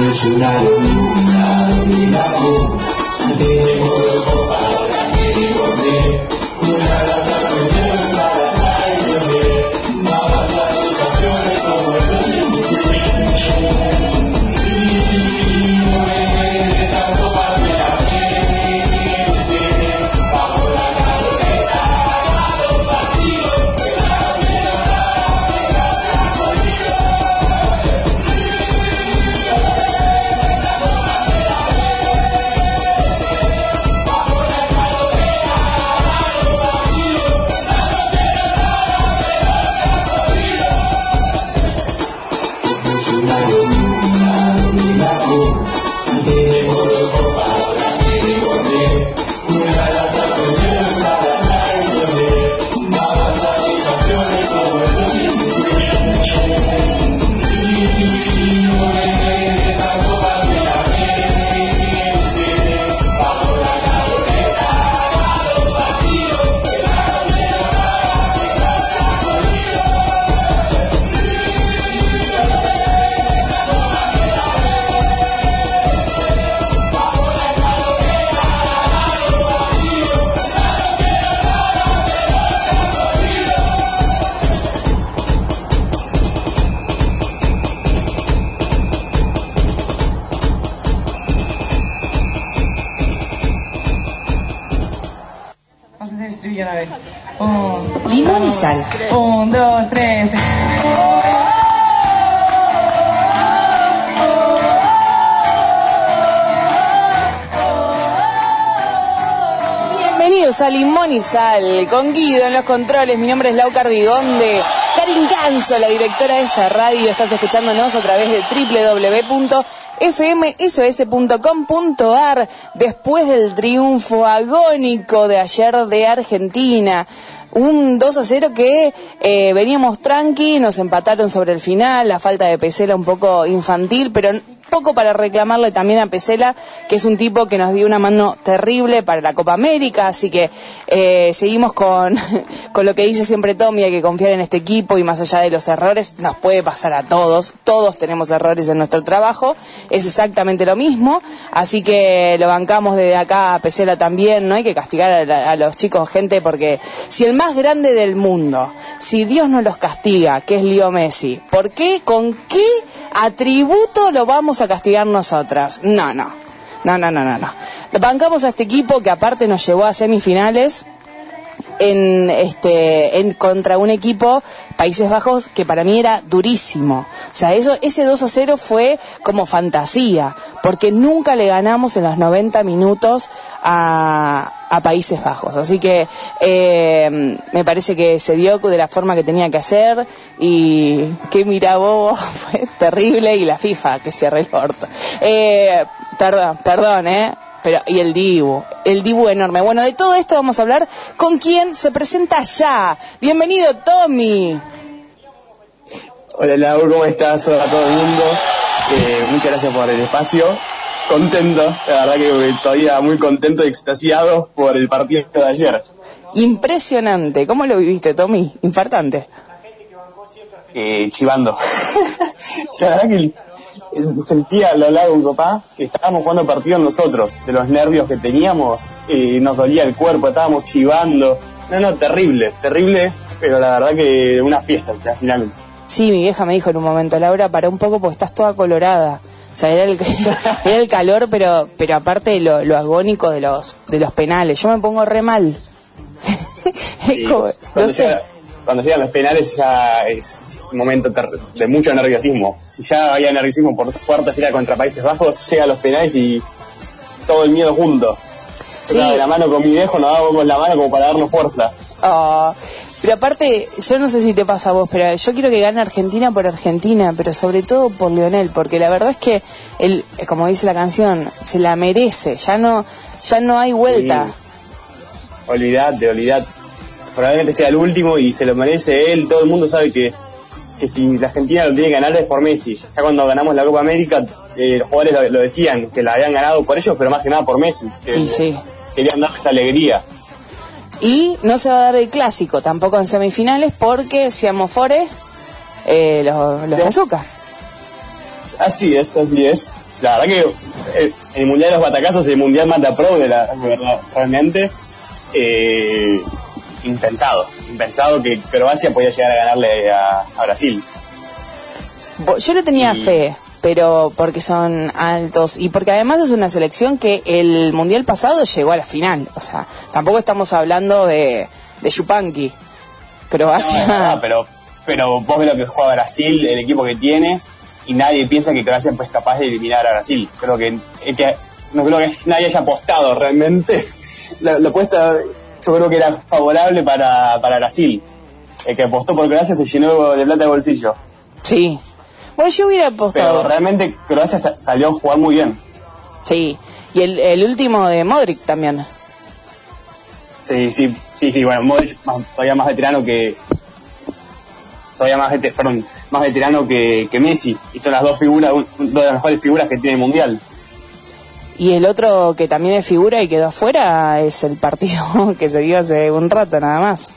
Es una con Guido en los controles. Mi nombre es Lau Cardigonde. Karin Canso, la directora de esta radio. Estás escuchándonos a través de www.fmsos.com.ar después del triunfo agónico de ayer de Argentina. Un 2 a 0 que eh, veníamos tranqui, nos empataron sobre el final, la falta de Pesela un poco infantil, pero poco para reclamarle también a Pesela, que es un tipo que nos dio una mano terrible para la Copa América, así que eh, seguimos con, con lo que dice siempre Tommy, hay que confiar en este equipo y más allá de los errores, nos puede pasar a todos, todos tenemos errores en nuestro trabajo, es exactamente lo mismo, así que lo bancamos desde acá a Pesela también, no hay que castigar a, los chicos, gente, porque si el más grande del mundo, si Dios no los castiga, que es Leo Messi, ¿por qué, con qué atributo lo vamos a castigar nosotras. No, no. No, no, no, no, no. Bancamos a este equipo que aparte nos llevó a semifinales en este en contra un equipo Países Bajos que para mí era durísimo. O sea, eso ese 2 a 0 fue como fantasía, porque nunca le ganamos en los 90 minutos a, a Países Bajos. Así que eh, me parece que se dio de la forma que tenía que hacer y que mira bobo, fue terrible y la FIFA que cierre el orto. Eh, perdón, perdón, ¿eh? Pero, y el Dibu, el Dibu enorme. Bueno, de todo esto vamos a hablar con quien se presenta ya. Bienvenido, Tommy. Hola, Lau, ¿cómo estás? Hola a todo el mundo. Eh, muchas gracias por el espacio. Contento, la verdad que todavía muy contento y extasiado por el partido de ayer. Impresionante. ¿Cómo lo viviste, Tommy? Infartante. Eh, chivando. la verdad que sentía a lo largo de un papá que estábamos jugando partido nosotros, de los nervios que teníamos, y nos dolía el cuerpo, estábamos chivando. No, no, terrible, terrible, pero la verdad que una fiesta finalmente. Sí, mi vieja me dijo en un momento, Laura, para un poco porque estás toda colorada. O sea, era el, era el calor, pero, pero aparte lo, lo agónico de los, de los penales. Yo me pongo re mal. no sé cuando llegan los penales ya es un momento de mucho nerviosismo. Si ya había nerviosismo por cuarta fila contra Países Bajos, llegan los penales y todo el miedo junto. Estaba de la mano con mi viejo, nos dábamos la mano como para darnos fuerza. Ah, pero aparte, yo no sé si te pasa a vos, pero yo quiero que gane Argentina por Argentina, pero sobre todo por Lionel, porque la verdad es que él, como dice la canción, se la merece, ya no, ya no hay vuelta. Sí. Olvidate, olvidate. Probablemente sea el último y se lo merece él. Todo el mundo sabe que, que si la Argentina lo tiene que ganar es por Messi. Ya cuando ganamos la Copa América, eh, los jugadores lo, lo decían, que la habían ganado por ellos, pero más que nada por Messi. Que Y sí. Querían darle esa alegría. Y no se va a dar el clásico tampoco en semifinales porque Siamo Fore eh, los, los Sí. azúcar. Así es, así es. La verdad que eh, el Mundial de los Batacazos, el Mundial Mata Pro, de la, de verdad, realmente, eh, impensado. Impensado que Croacia podía llegar a ganarle a, a Brasil. Yo le tenía Y- fe, pero porque son altos y porque además es una selección que el mundial pasado llegó a la final. O sea, tampoco estamos hablando de, de Yupanqui. No, Croacia. pero, pero vos ves lo que juega Brasil, el equipo que tiene, y nadie piensa que Croacia es capaz de eliminar a Brasil. Creo que, que no creo que nadie haya apostado realmente. La, la apuesta yo creo que era favorable para, para Brasil. El que apostó por Croacia se llenó de plata de bolsillo. Sí. Bueno, yo hubiera Pero apostado. realmente Croacia sa- salió a jugar muy bien. Sí. Y el, el último de Modric también. Sí, sí, sí, sí, bueno, Modric más- todavía más veterano que todavía más, vete- perdón, más veterano que, que Messi y son las dos figuras, un- dos de las mejores figuras que tiene el mundial. Y el otro que también es figura y quedó afuera es el partido que se dio hace un rato nada más.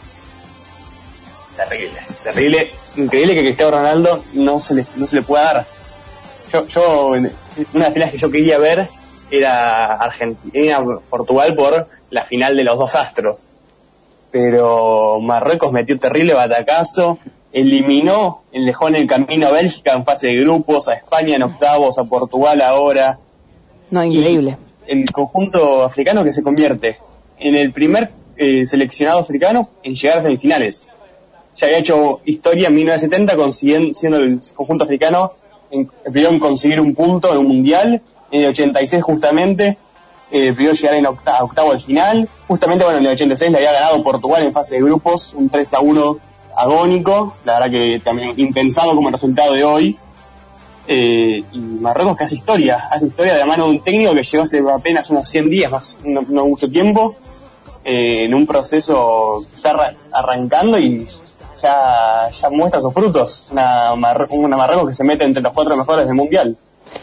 Terrible, terrible, increíble que Cristiano Ronaldo no se le, no se le pueda dar. Yo, yo, una de las finales que yo quería ver era Argentina, Portugal por la final de los dos astros. Pero Marruecos metió terrible batacazo, eliminó, dejó en el camino a Bélgica en fase de grupos, a España en octavos, a Portugal ahora. No, increíble. El conjunto africano que se convierte en el primer eh, seleccionado africano en llegar a semifinales. Ya había hecho historia en 1970 consiguiendo, siendo el conjunto africano en- el primero en conseguir un punto en un mundial, en el 86 justamente, eh, en llegar en octa- a octavo al final, justamente bueno en el 86 le había ganado Portugal en fase de grupos, un 3 a 1 agónico, la verdad que también impensado como el resultado de hoy, eh, y Marruecos que hace historia, hace historia de la mano de un técnico que llegó hace apenas unos 100 días, más no, no mucho tiempo, eh, en un proceso que está arra- arrancando y ya, ya muestra sus frutos. Una, Mar- una Marruecos que se mete entre los cuatro mejores del mundial.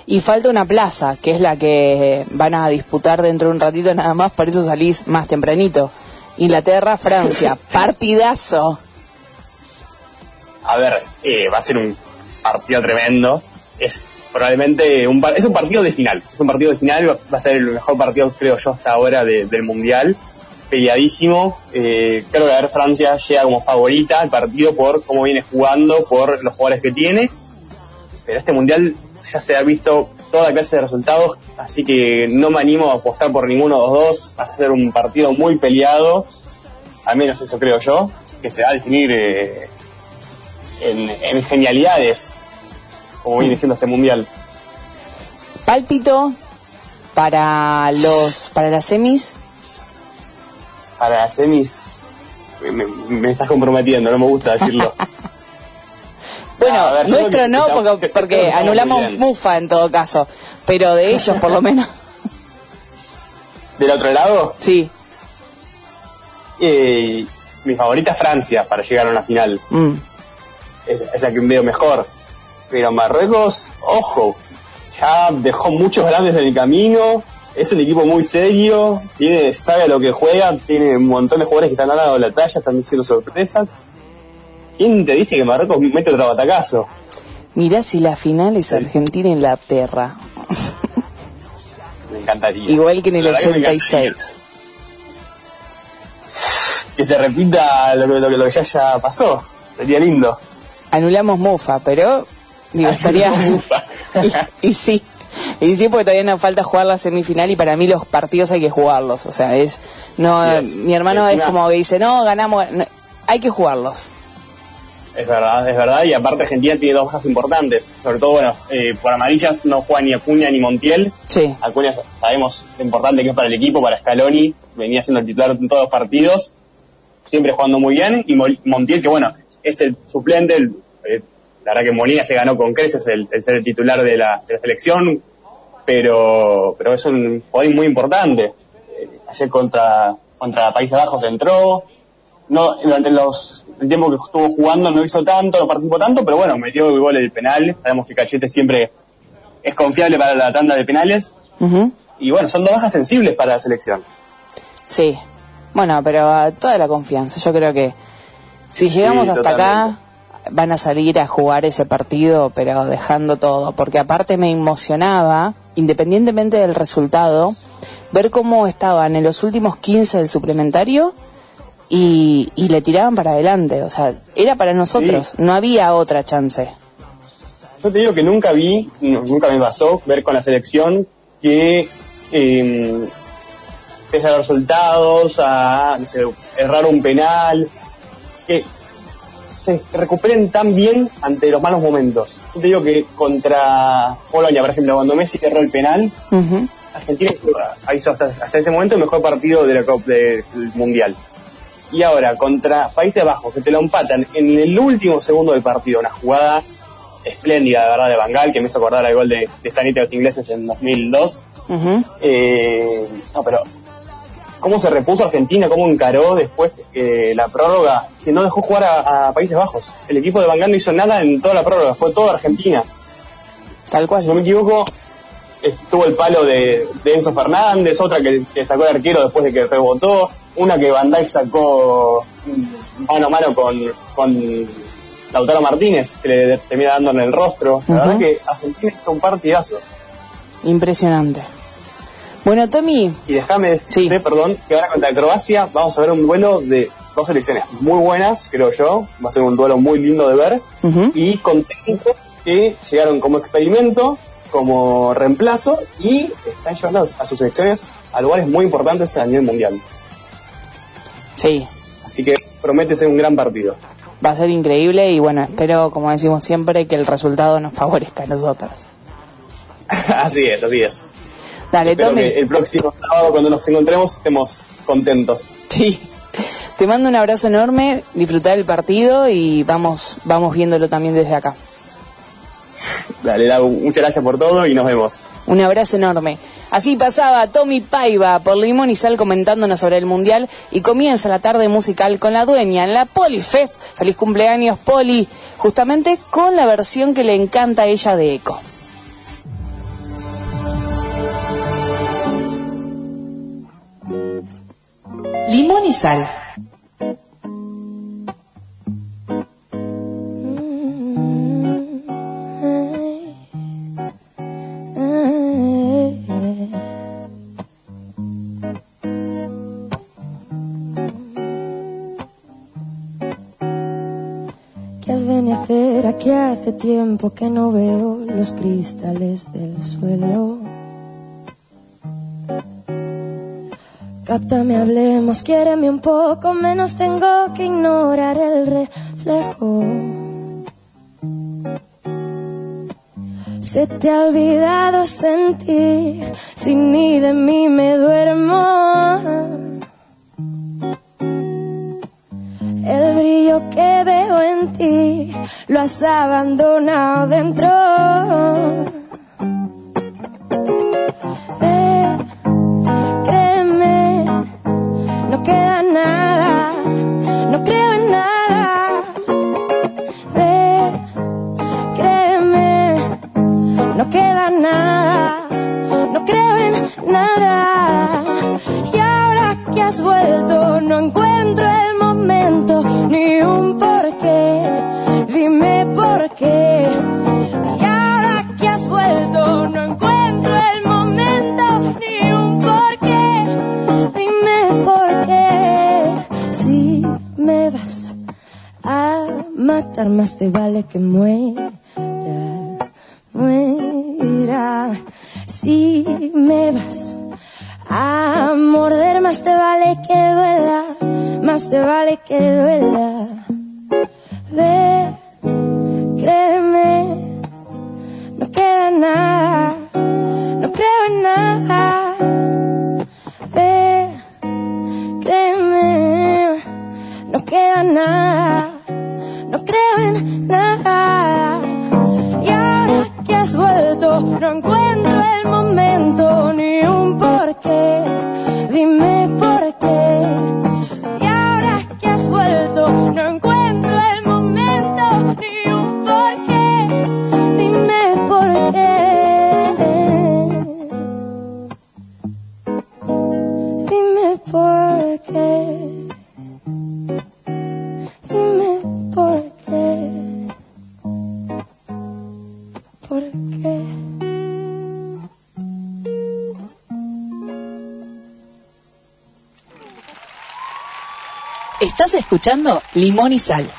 Y falta una plaza, que es la que van a disputar dentro de un ratito nada más, por eso salís más tempranito. Inglaterra, Francia, partidazo. A ver, eh, va a ser un partido tremendo. Es probablemente un, es un partido de final. Es un partido de final, va- a ser el mejor partido, creo yo, hasta ahora de- del mundial. Peleadísimo. Eh, creo que a ver, Francia llega como favorita al partido por cómo viene jugando, por los jugadores que tiene. Pero este mundial ya se ha visto toda clase de resultados, así que no me animo a apostar por ninguno de los dos. Va a ser un partido muy peleado, al menos eso creo yo, que se va a definir eh, en genialidades, como viene siendo este mundial. Pálpito para los para las semis. Para las semis, me, me estás comprometiendo, no me gusta decirlo. Bueno, ver, nuestro no, que- porque, que- que porque anulamos. Mufa en todo caso, pero de ellos por lo menos, Del otro lado, sí. eh, mi favorita es Francia para llegar a una final. Mm. es, es la que veo mejor. Pero Marruecos, ojo, ya dejó muchos grandes en el camino, es un equipo muy serio, tiene, sabe a lo que juega, tiene un montón de jugadores que están ganando la talla, están diciendo sorpresas. ¿Quién te dice que Marruecos mete otro batacazo? Mirá si la final es Argentina-Inglaterra, Me encantaría. igual que en el La verdad que me encantaría. 86. Que se repita lo que, lo que, lo que ya, ya pasó. Sería lindo. Anulamos Mufa, pero digo, estaría... Y, y sí, y sí, porque todavía nos falta jugar la semifinal y para mí los partidos hay que jugarlos. O sea, es. no es. Mi hermano es como que dice, no, ganamos. no, hay que jugarlos. Es verdad, es verdad, y aparte Argentina tiene dos bajas importantes, sobre todo, bueno, eh, por amarillas no juega ni Acuña ni Montiel. Sí. Acuña sabemos lo importante que es para el equipo, para Scaloni, venía siendo el titular en todos los partidos, siempre jugando muy bien, y Montiel, que bueno, es el suplente, el, eh, la verdad que Molina se ganó con creces el, ser el titular de la, selección, pero, pero es un jugador muy importante. Eh, ayer contra, contra Países Bajos entró, no durante los el tiempo que estuvo jugando no hizo tanto, no participó tanto, pero bueno, metió el gol el penal. Sabemos que Cachete siempre es confiable para la tanda de penales. Y bueno, son dos bajas sensibles para la selección. Sí, bueno, pero toda la confianza. Yo creo que si llegamos hasta acá, van a salir a jugar ese partido, pero dejando todo. Porque aparte me emocionaba, independientemente del resultado, ver cómo estaban en los últimos 15 del suplementario y, le tiraban para adelante. O sea, era para nosotros, no había otra chance. Yo te digo que nunca vi, nunca me pasó ver con la selección que eh, los resultados, a errar un penal, que se recuperen tan bien ante los malos momentos. Yo te digo que contra Polonia, por ejemplo, cuando Messi erró el penal, Argentina hizo hasta, hasta, ese momento el mejor partido de la del Mundial y ahora contra Países Bajos, que te lo empatan en el último segundo del partido, una jugada espléndida, de verdad, de Bangal, que me hizo acordar el gol de, de Sanita de los ingleses en 2002. eh, no, pero cómo se repuso Argentina, cómo encaró después eh, la prórroga, que no dejó jugar a, Países Bajos. El equipo de Bangal no hizo nada en toda la prórroga, fue toda Argentina. Tal cual. Si no me equivoco, estuvo el palo de, Enzo Fernández, otra que, que, sacó el arquero después de que rebotó, una que Van Dijk sacó mano a mano con, con Lautaro Martínez, que le termina dando en el rostro. La verdad que Argentina es un partidazo. Impresionante. Bueno, Tommy. Y déjame decirte, perdón, que ahora contra Croacia vamos a ver un duelo de dos selecciones muy buenas, creo yo. Va a ser un duelo muy lindo de ver. Y con técnicos que llegaron como experimento, como reemplazo y están llevando a sus selecciones a lugares muy importantes a nivel mundial. Sí. Así que promete ser un gran partido. Va a ser increíble y bueno, espero, como decimos siempre, que el resultado nos favorezca a nosotros. así es, así es. Dale, espero Que el próximo sábado, cuando nos encontremos, estemos contentos. Sí. Te mando un abrazo enorme, disfrutar el partido y vamos, vamos viéndolo también desde acá. Dale, muchas gracias por todo y nos vemos. Un abrazo enorme. Así pasaba Tommy Paiva por Limón y Sal comentándonos sobre el Mundial y comienza la tarde musical con la dueña en la Polifest. Feliz cumpleaños Poli, justamente con la versión que le encanta a ella de Eco. Limón y Sal que hace tiempo que no veo los cristales del suelo. Cáptame, hablemos, quiéreme un poco menos, tengo que ignorar el reflejo. Se te ha olvidado sentir, si ni de mí me duermo. El brillo que veo en ti lo has abandonado dentro. Nada, no creo en nada. Y ahora que has vuelto, no encuentro el ni un porqué. Dime por qué. Y ahora que has vuelto, no encuentro el momento ni un porqué. Dime por qué. Si me vas a matar, más te vale que. Muera. me vas a morder, más te vale que duela, más te vale que duela. Ve, créeme, no queda nada, no creo en nada. Ve, créeme, no queda nada, no creo en nada. Y ahora que has vuelto, no encuentro escuchando Limón y Sal.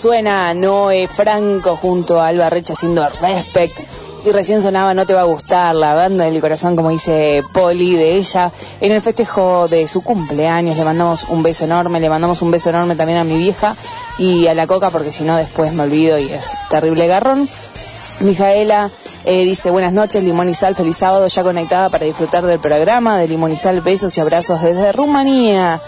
Suena Noé Franco junto a Alba Recha haciendo Respect. Y recién sonaba No te va a gustar, la banda del corazón, como dice Poli, de ella. En el festejo de su cumpleaños le mandamos un beso enorme, le mandamos un beso enorme también a mi vieja y a la coca, porque si no después me olvido y es terrible garrón. Mijaela eh, dice buenas noches, Limón y Sal, feliz sábado, ya conectada para disfrutar del programa de Limón y Sal, besos y abrazos desde Rumanía.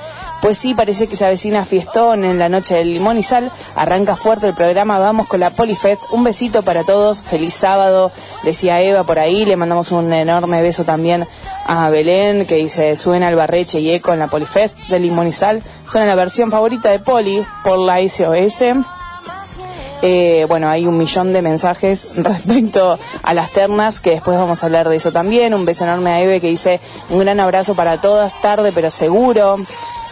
Pues sí, parece que se avecina fiestón en la noche del limón y sal. Arranca fuerte el programa, vamos con la Polifest. Un besito para todos, feliz sábado, decía Eva por ahí. Le mandamos un enorme beso también a Belén, que dice, suena el barreche y eco en la Polifest de limón y sal. Suena la versión favorita de Poli por la SOS. Eh, bueno, hay un millón de mensajes respecto a las ternas, que después vamos a hablar de eso también. Un beso enorme a Eve que dice un gran abrazo para todas, tarde pero seguro.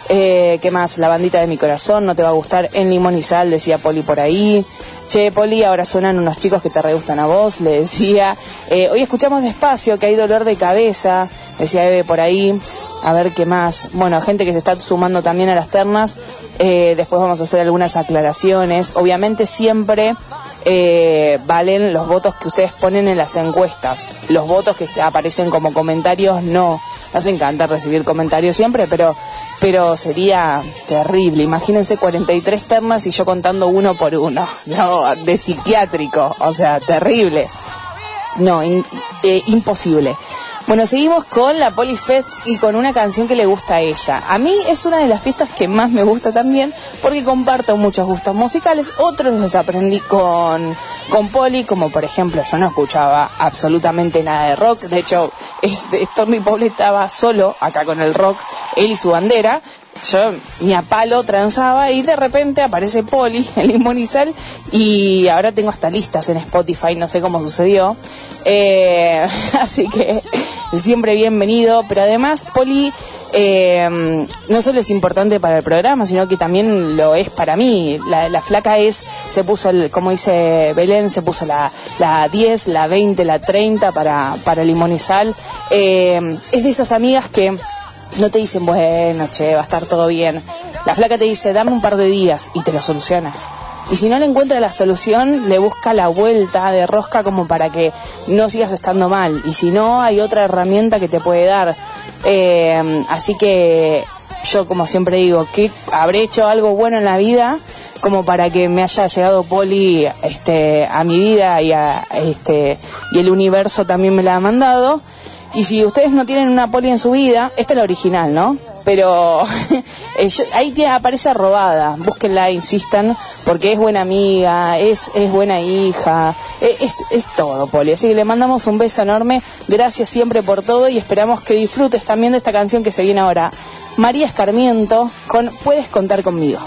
Eh, ¿Qué más? La bandita de mi corazón, no te va a gustar en limón y sal, decía Poli por ahí. Che, Poli, ahora suenan unos chicos que te re gustan a vos, le decía. Eh, hoy escuchamos despacio que hay dolor de cabeza, decía Eve por ahí. A ver qué más. Bueno, gente que se está sumando también a las ternas. Eh, después vamos a hacer algunas aclaraciones. Obviamente siempre eh, valen los votos que ustedes ponen en las encuestas. Los votos que aparecen como comentarios no. Nos encanta recibir comentarios siempre, pero, pero sería terrible. Imagínense 43 ternas y yo contando uno por uno. No, de psiquiátrico. O sea, terrible. No, in- eh, imposible. Bueno, seguimos con la Polifest y con una canción que le gusta a ella. A mí es una de las fiestas que más me gusta también porque comparto muchos gustos musicales. Otros los aprendí con, con Poli, como por ejemplo yo no escuchaba absolutamente nada de rock. De hecho, este, Stormy Paul estaba solo acá con el rock, él y su bandera yo ni a palo transaba y de repente aparece Poli en Limón y ahora tengo hasta listas en Spotify, no sé cómo sucedió. Eh, así que siempre bienvenido, pero además Poli eh, no solo es importante para el programa, sino que también lo es para mí. La, la flaca es, se puso, el, como dice Belén, se puso la, la 10, la 20, la 30 para, para Limón. Eh, es de esas amigas que no te dicen, bueno, che, va a estar todo bien. La flaca te dice, dame un par de días y te lo soluciona. Y si no le encuentra la solución, le busca la vuelta de rosca como para que no sigas estando mal. Y si no, hay otra herramienta que te puede dar. Eh, así que yo, como siempre digo, que habré hecho algo bueno en la vida como para que me haya llegado Poli este, a mi vida y, a, este, y el universo también me la ha mandado. Y si ustedes no tienen una poli en su vida, esta es la original, ¿no? Pero eh, ahí aparece robada, búsquenla, insistan, porque es buena amiga, es, es buena hija, eh, es, es todo, Poli. Así que le mandamos un beso enorme, gracias siempre por todo y esperamos que disfrutes también de esta canción que se viene ahora. María Escarmiento con Puedes contar conmigo.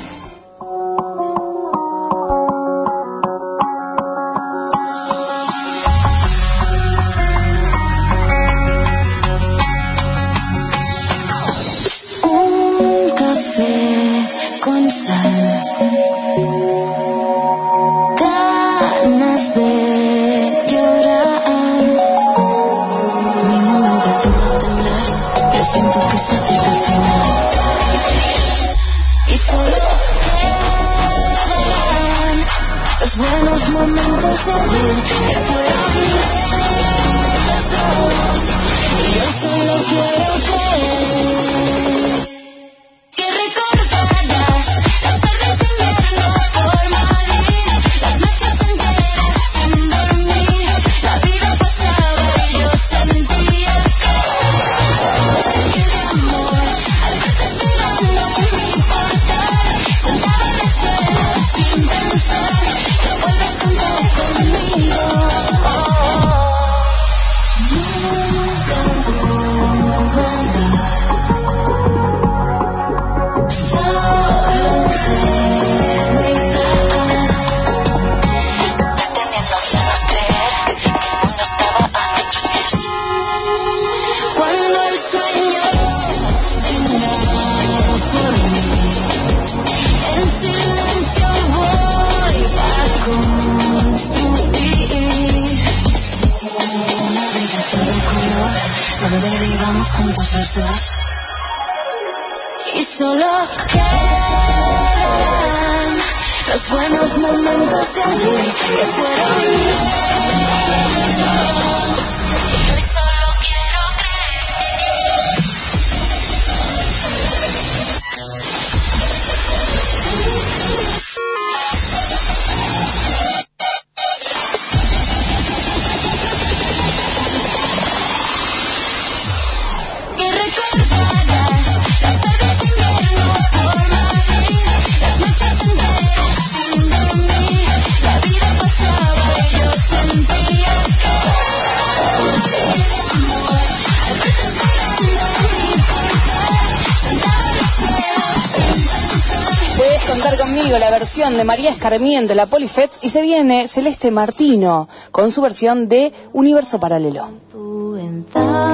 Versión de María Escarmiento, la Polifets, y se viene Celeste Martino con su versión de Universo Paralelo. tu ventana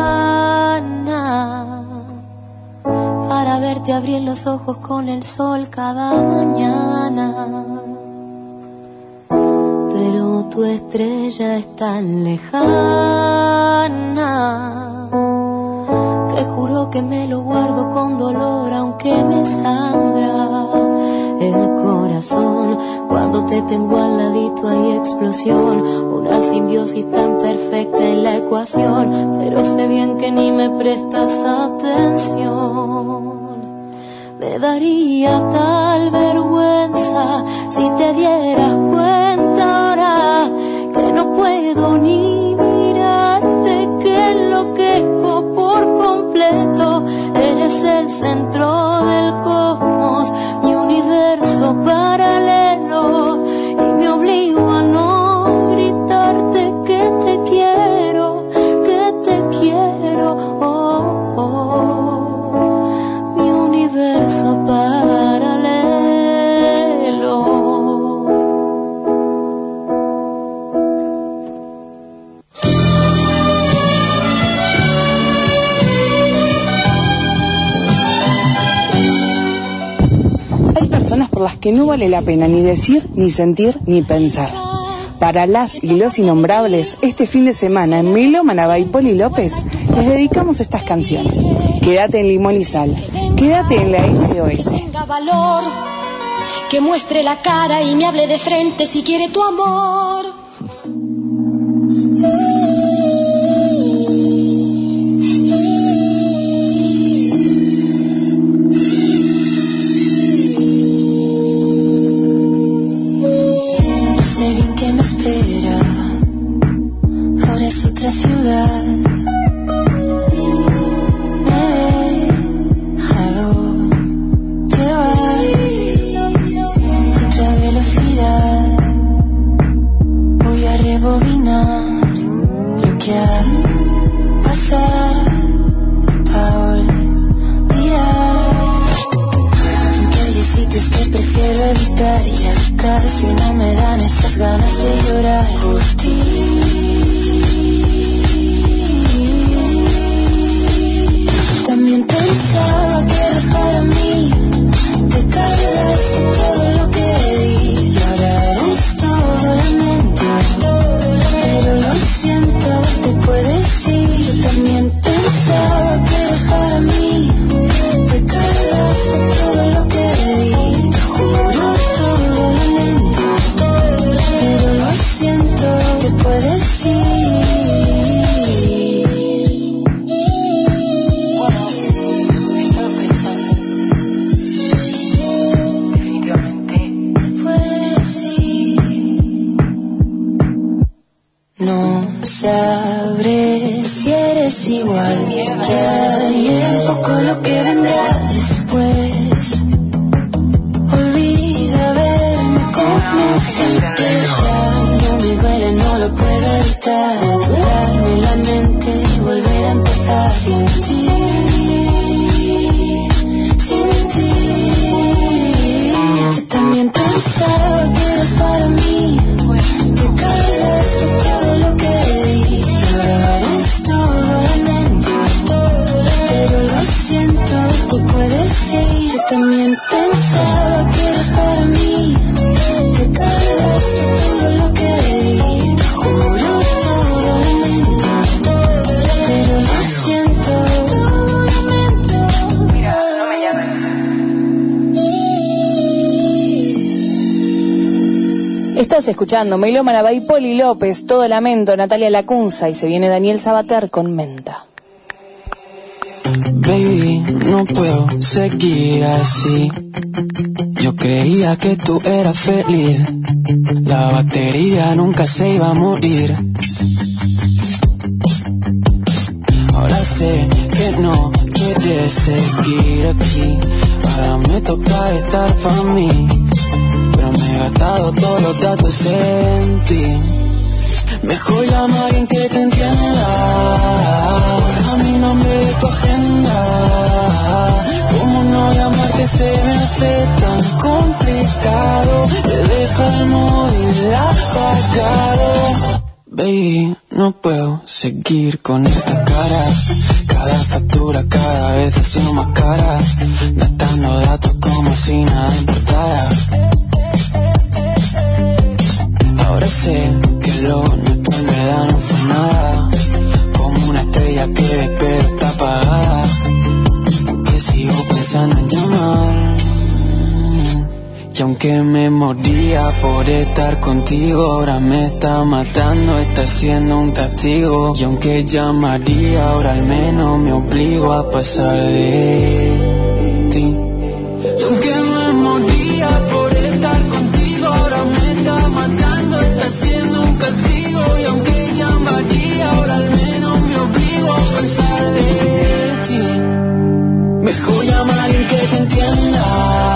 para verte abrir los ojos con el sol cada mañana. Pero tu estrella es tan lejana que juro que me lo guardo con dolor aunque me sangra el corazón. Cuando te tengo al ladito hay explosión, una simbiosis tan perfecta en la ecuación, pero sé bien que ni me prestas atención. Me daría tal vergüenza si te dieras cuenta ahora que no puedo ni mirarte, que enloquezco por completo. Eres el centro del cosmos, universo paralelo, y me obligo las que no vale la pena ni decir, ni sentir, ni pensar. Para las y los innombrables, este fin de semana en Milo, Manabá y Poli López, les dedicamos estas canciones. Quédate en Limón y Sal, quédate en la SOS. Tenga valor, que muestre la cara y me hable de frente si quiere tu amor. Escuchando Milo Manabá y Poli López, Todo Lamento, Natalia Lacunza y se viene Daniel Sabater con Menta. Baby, no puedo seguir así. Yo creía que tú eras feliz. La batería nunca se iba a morir. Ahora sé que no quieres seguir aquí. Ahora me toca estar para. Pero me he gastado todos los datos en ti. Mejor llama a alguien que te entienda. Borra mi nombre de tu agenda. ¿Cómo no llamarte se me hace tan complicado. Te deja el móvil apagado. Baby, no puedo seguir con esta cara. Cada factura cada vez haciendo más cara. Gastando datos como si nada importara. Ahora sé que lo nuestro en verdad no fue nada. Como una estrella que ves pero está apagada. Que sigo pensando en llamar. Y aunque me moría por estar contigo, ahora me está matando, está siendo un castigo. Y aunque llamaría, ahora al menos me obligo a pasar de Llamar a alguien que te entienda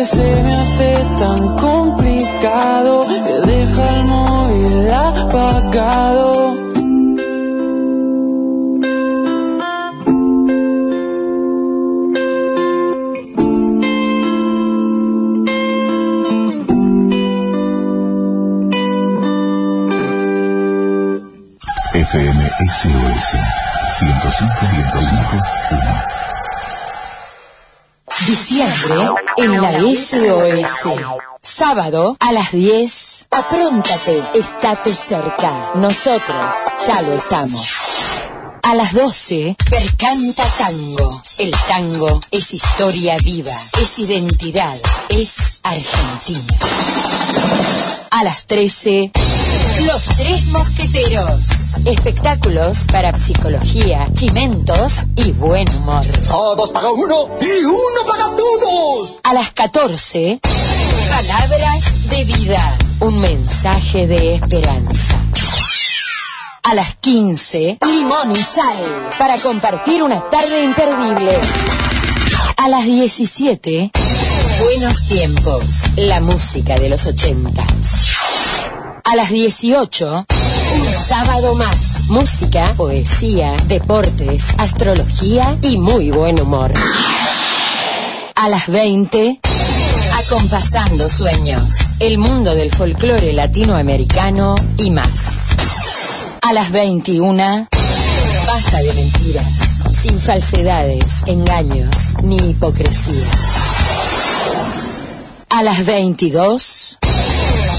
llamarte se me hace tan complicado? Te deja el móvil apagado. FM SOS 105 Diciembre en la SOS. Sábado a las 10. Apróntate, estate cerca. Nosotros ya lo estamos. A las 12, Percanta Tango. El tango es historia viva, es identidad, es Argentina. A las 13, Los Tres Mosqueteros. Espectáculos para psicología, chimentos y buen humor. Todos paga uno y uno paga todos. A las 14, Palabras de vida. Un mensaje de esperanza. A las 15, Limón y Sal. Para compartir una tarde imperdible. A las 17, Buenos Tiempos. La música de los 80. A las 18, un sábado más. Música, poesía, deportes, astrología y muy buen humor. A las 20, acompasando sueños. El mundo del folclore latinoamericano y más. A las 21, basta de mentiras, sin falsedades, engaños ni hipocresías. A las 22,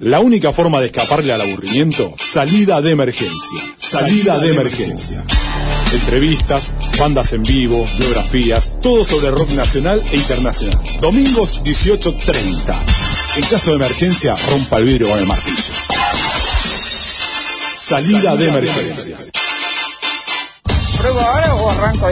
La única forma de escaparle al aburrimiento, salida de emergencia. Salida de emergencia. Entrevistas, bandas en vivo, biografías, todo sobre rock nacional e internacional. Domingos 18.30. En caso de emergencia, rompa el vidrio con el martillo. Salida de emergencia. ¿Pruebo ahora o arranco?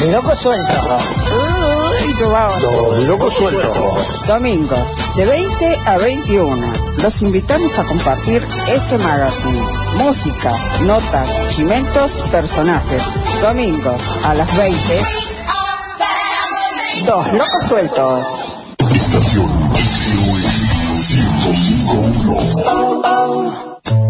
De loco suelto. Uy, probamos. Los locos sueltos. Domingos, de 20 a 21. Los invitamos a compartir este magazine. Música, notas, chimentos, personajes. Domingos, a las 20. Dos locos sueltos. Estación SOS 1051.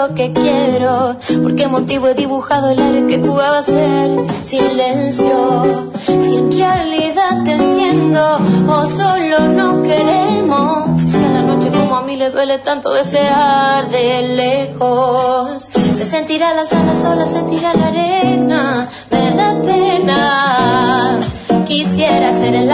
Lo que quiero. ¿Por qué motivo he dibujado el área que jugaba ser silencio? Si en realidad te entiendo o solo no queremos. Si a la noche como a mí le duele tanto desear de lejos. Se sentirá las alas solas, sentirá la arena. Me da pena. Quisiera ser el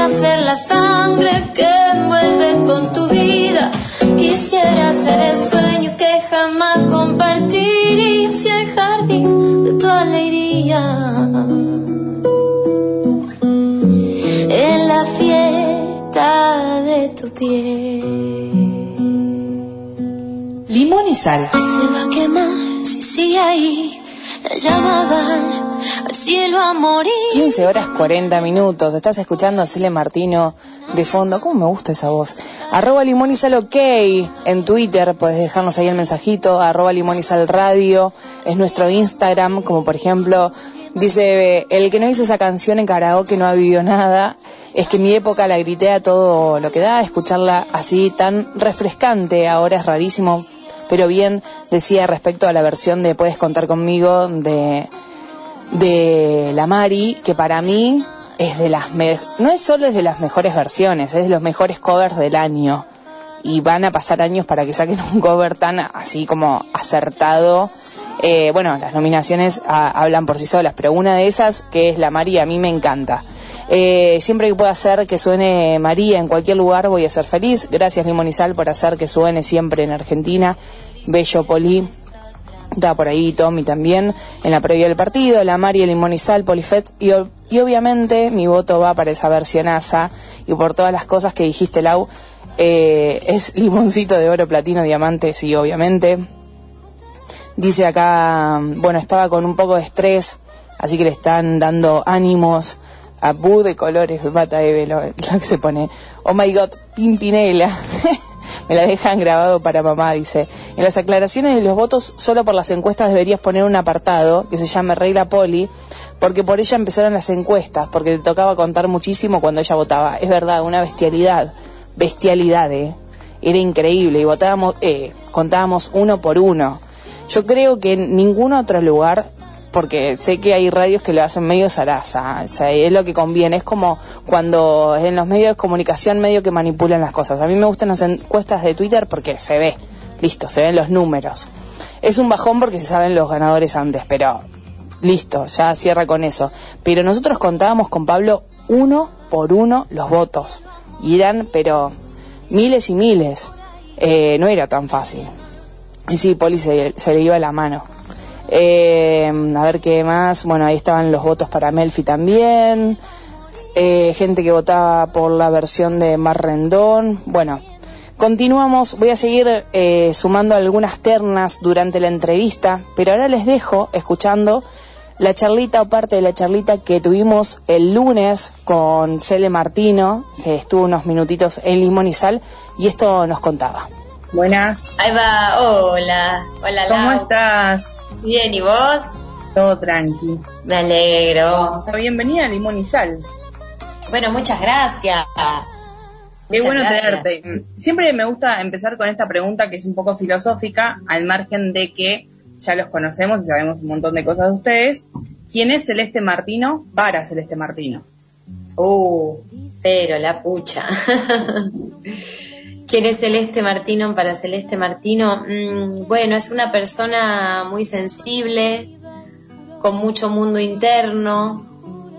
Quisiera ser la sangre que envuelve con tu vida. Quisiera ser el sueño que jamás compartirías y el jardín de tu alegría. En la fiesta de tu piel. Limón y sal. Se va a quemar si sigue ahí. La llamaban al cielo a morir. 15 horas 40 minutos. Estás escuchando a Cele Martino de fondo. ¿Cómo me gusta esa voz? Arroba limón y sal ok. En Twitter podés dejarnos ahí el mensajito. Arroba limón y sal radio. Es nuestro Instagram. Como por ejemplo, dice, el que no hizo esa canción en karaoke no ha vivido nada. Es que mi época la grité a todo lo que da. Escucharla así tan refrescante ahora es rarísimo. Pero bien decía respecto a la versión de Puedes contar conmigo de de la Mari, que para mí es de las me- no es solo de las mejores versiones, es de los mejores covers del año. Y van a pasar años para que saquen un cover tan así como acertado. Eh, bueno, las nominaciones ah, hablan por sí solas, pero una de esas, que es la Mari, a mí me encanta. Eh, siempre que pueda hacer que suene María en cualquier lugar voy a ser feliz. Gracias Sal por hacer que suene siempre en Argentina. Bello Poli. Por ahí Tommy también en la previa del partido, la Mari, el Sal, Polifet y, ob- y obviamente mi voto va para esa versionaza y por todas las cosas que dijiste Lau, eh, es limoncito de oro, platino, diamante, sí, obviamente. Dice acá, bueno, estaba con un poco de estrés, así que le están dando ánimos a Bu de colores, me mata Eve lo, lo que se pone. Oh my god, Pimpinela. me la dejan grabado para mamá, dice. En las aclaraciones de los votos, solo por las encuestas deberías poner un apartado que se llame Regla Poli, porque por ella empezaron las encuestas, porque te tocaba contar muchísimo cuando ella votaba. Es verdad, una bestialidad, bestialidad, eh. Era increíble y votábamos, eh, contábamos uno por uno. Yo creo que en ningún otro lugar, porque sé que hay radios que lo hacen medio zaraza, o sea, es lo que conviene, es como cuando en los medios de comunicación medio que manipulan las cosas. A mí me gustan las encuestas de Twitter porque se ve, listo, se ven los números. Es un bajón porque se saben los ganadores antes, pero listo, ya cierra con eso. Pero nosotros contábamos con Pablo uno por uno los votos, y eran, pero miles y miles, Eh, no era tan fácil. Y sí, Poli se, se le iba la mano. Eh, a ver qué más. Bueno, ahí estaban los votos para Melfi también. Eh, gente que votaba por la versión de Mar Rendón. Bueno, continuamos. Voy a seguir eh, sumando algunas ternas durante la entrevista, pero ahora les dejo escuchando la charlita o parte de la charlita que tuvimos el lunes con Cele Martino, que estuvo unos minutitos en Limón y Sal, y esto nos contaba. Buenas. Ahí va, hola, hola ¿Cómo Lau. estás? Bien, ¿y vos? Todo tranqui. Me alegro. Bienvenida a Limón y Sal. Bueno, muchas gracias. Qué Muchas bueno gracias. tenerte. Siempre me gusta empezar con esta pregunta que es un poco filosófica, al margen de que ya los conocemos y sabemos un montón de cosas de ustedes. ¿Quién es Celeste Martino para Celeste Martino? Uh, pero la pucha. ¿Quién es Celeste Martino para Celeste Martino? Mm, bueno, es una persona muy sensible, con mucho mundo interno,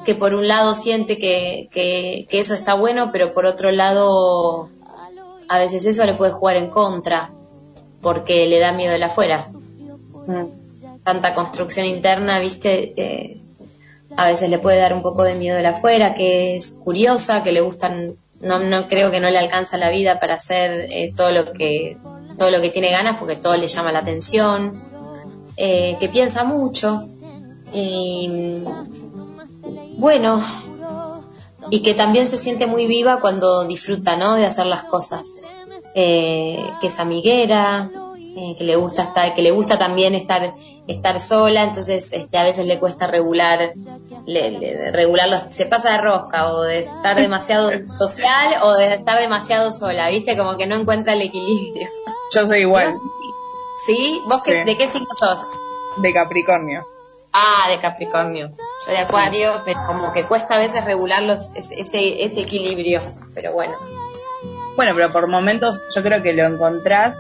que por un lado siente que, que, que eso está bueno, pero por otro lado a veces eso le puede jugar en contra, porque le da miedo el afuera. Tanta construcción interna, viste, eh, a veces le puede dar un poco de miedo el afuera, que es curiosa, que le gustan, no, no creo que no le alcanza la vida para hacer eh, todo lo que todo lo que tiene ganas, porque todo le llama la atención, eh, que piensa mucho y bueno, y que también se siente muy viva cuando disfruta, ¿no? De hacer las cosas, Eh, que es amiguera, eh, que le gusta estar, que le gusta también estar estar sola, entonces este, a veces le cuesta regular, le, le- regular los, se pasa de rosca o de estar demasiado social o de estar demasiado sola, viste, como que no encuentra el equilibrio. Yo soy igual, ¿Sí? ¿Vos qué- de qué signo sos? de Capricornio. Ah, de Capricornio. Yo de Acuario, pero como que cuesta a veces regular los, ese, ese equilibrio. Pero bueno. Bueno, pero por momentos yo creo que lo encontrás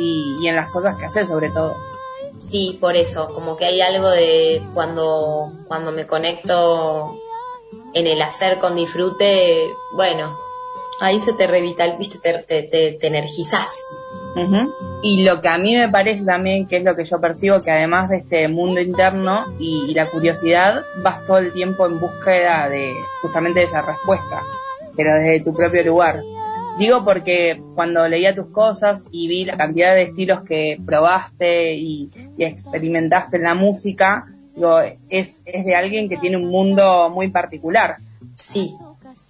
y, y en las cosas que haces sobre todo. Sí, por eso. Como que hay algo de cuando, cuando me conecto en el hacer con disfrute, bueno, ahí se te revital, viste, te, te, te, te energizás. Y lo que a mí me parece también, que es lo que yo percibo, que además de este mundo interno y, y la curiosidad, vas todo el tiempo en búsqueda de justamente de esa respuesta, pero desde tu propio lugar. Digo porque cuando leía tus cosas y vi la cantidad de estilos que probaste y, experimentaste en la música, digo, es, es de alguien que tiene un mundo muy particular. Sí,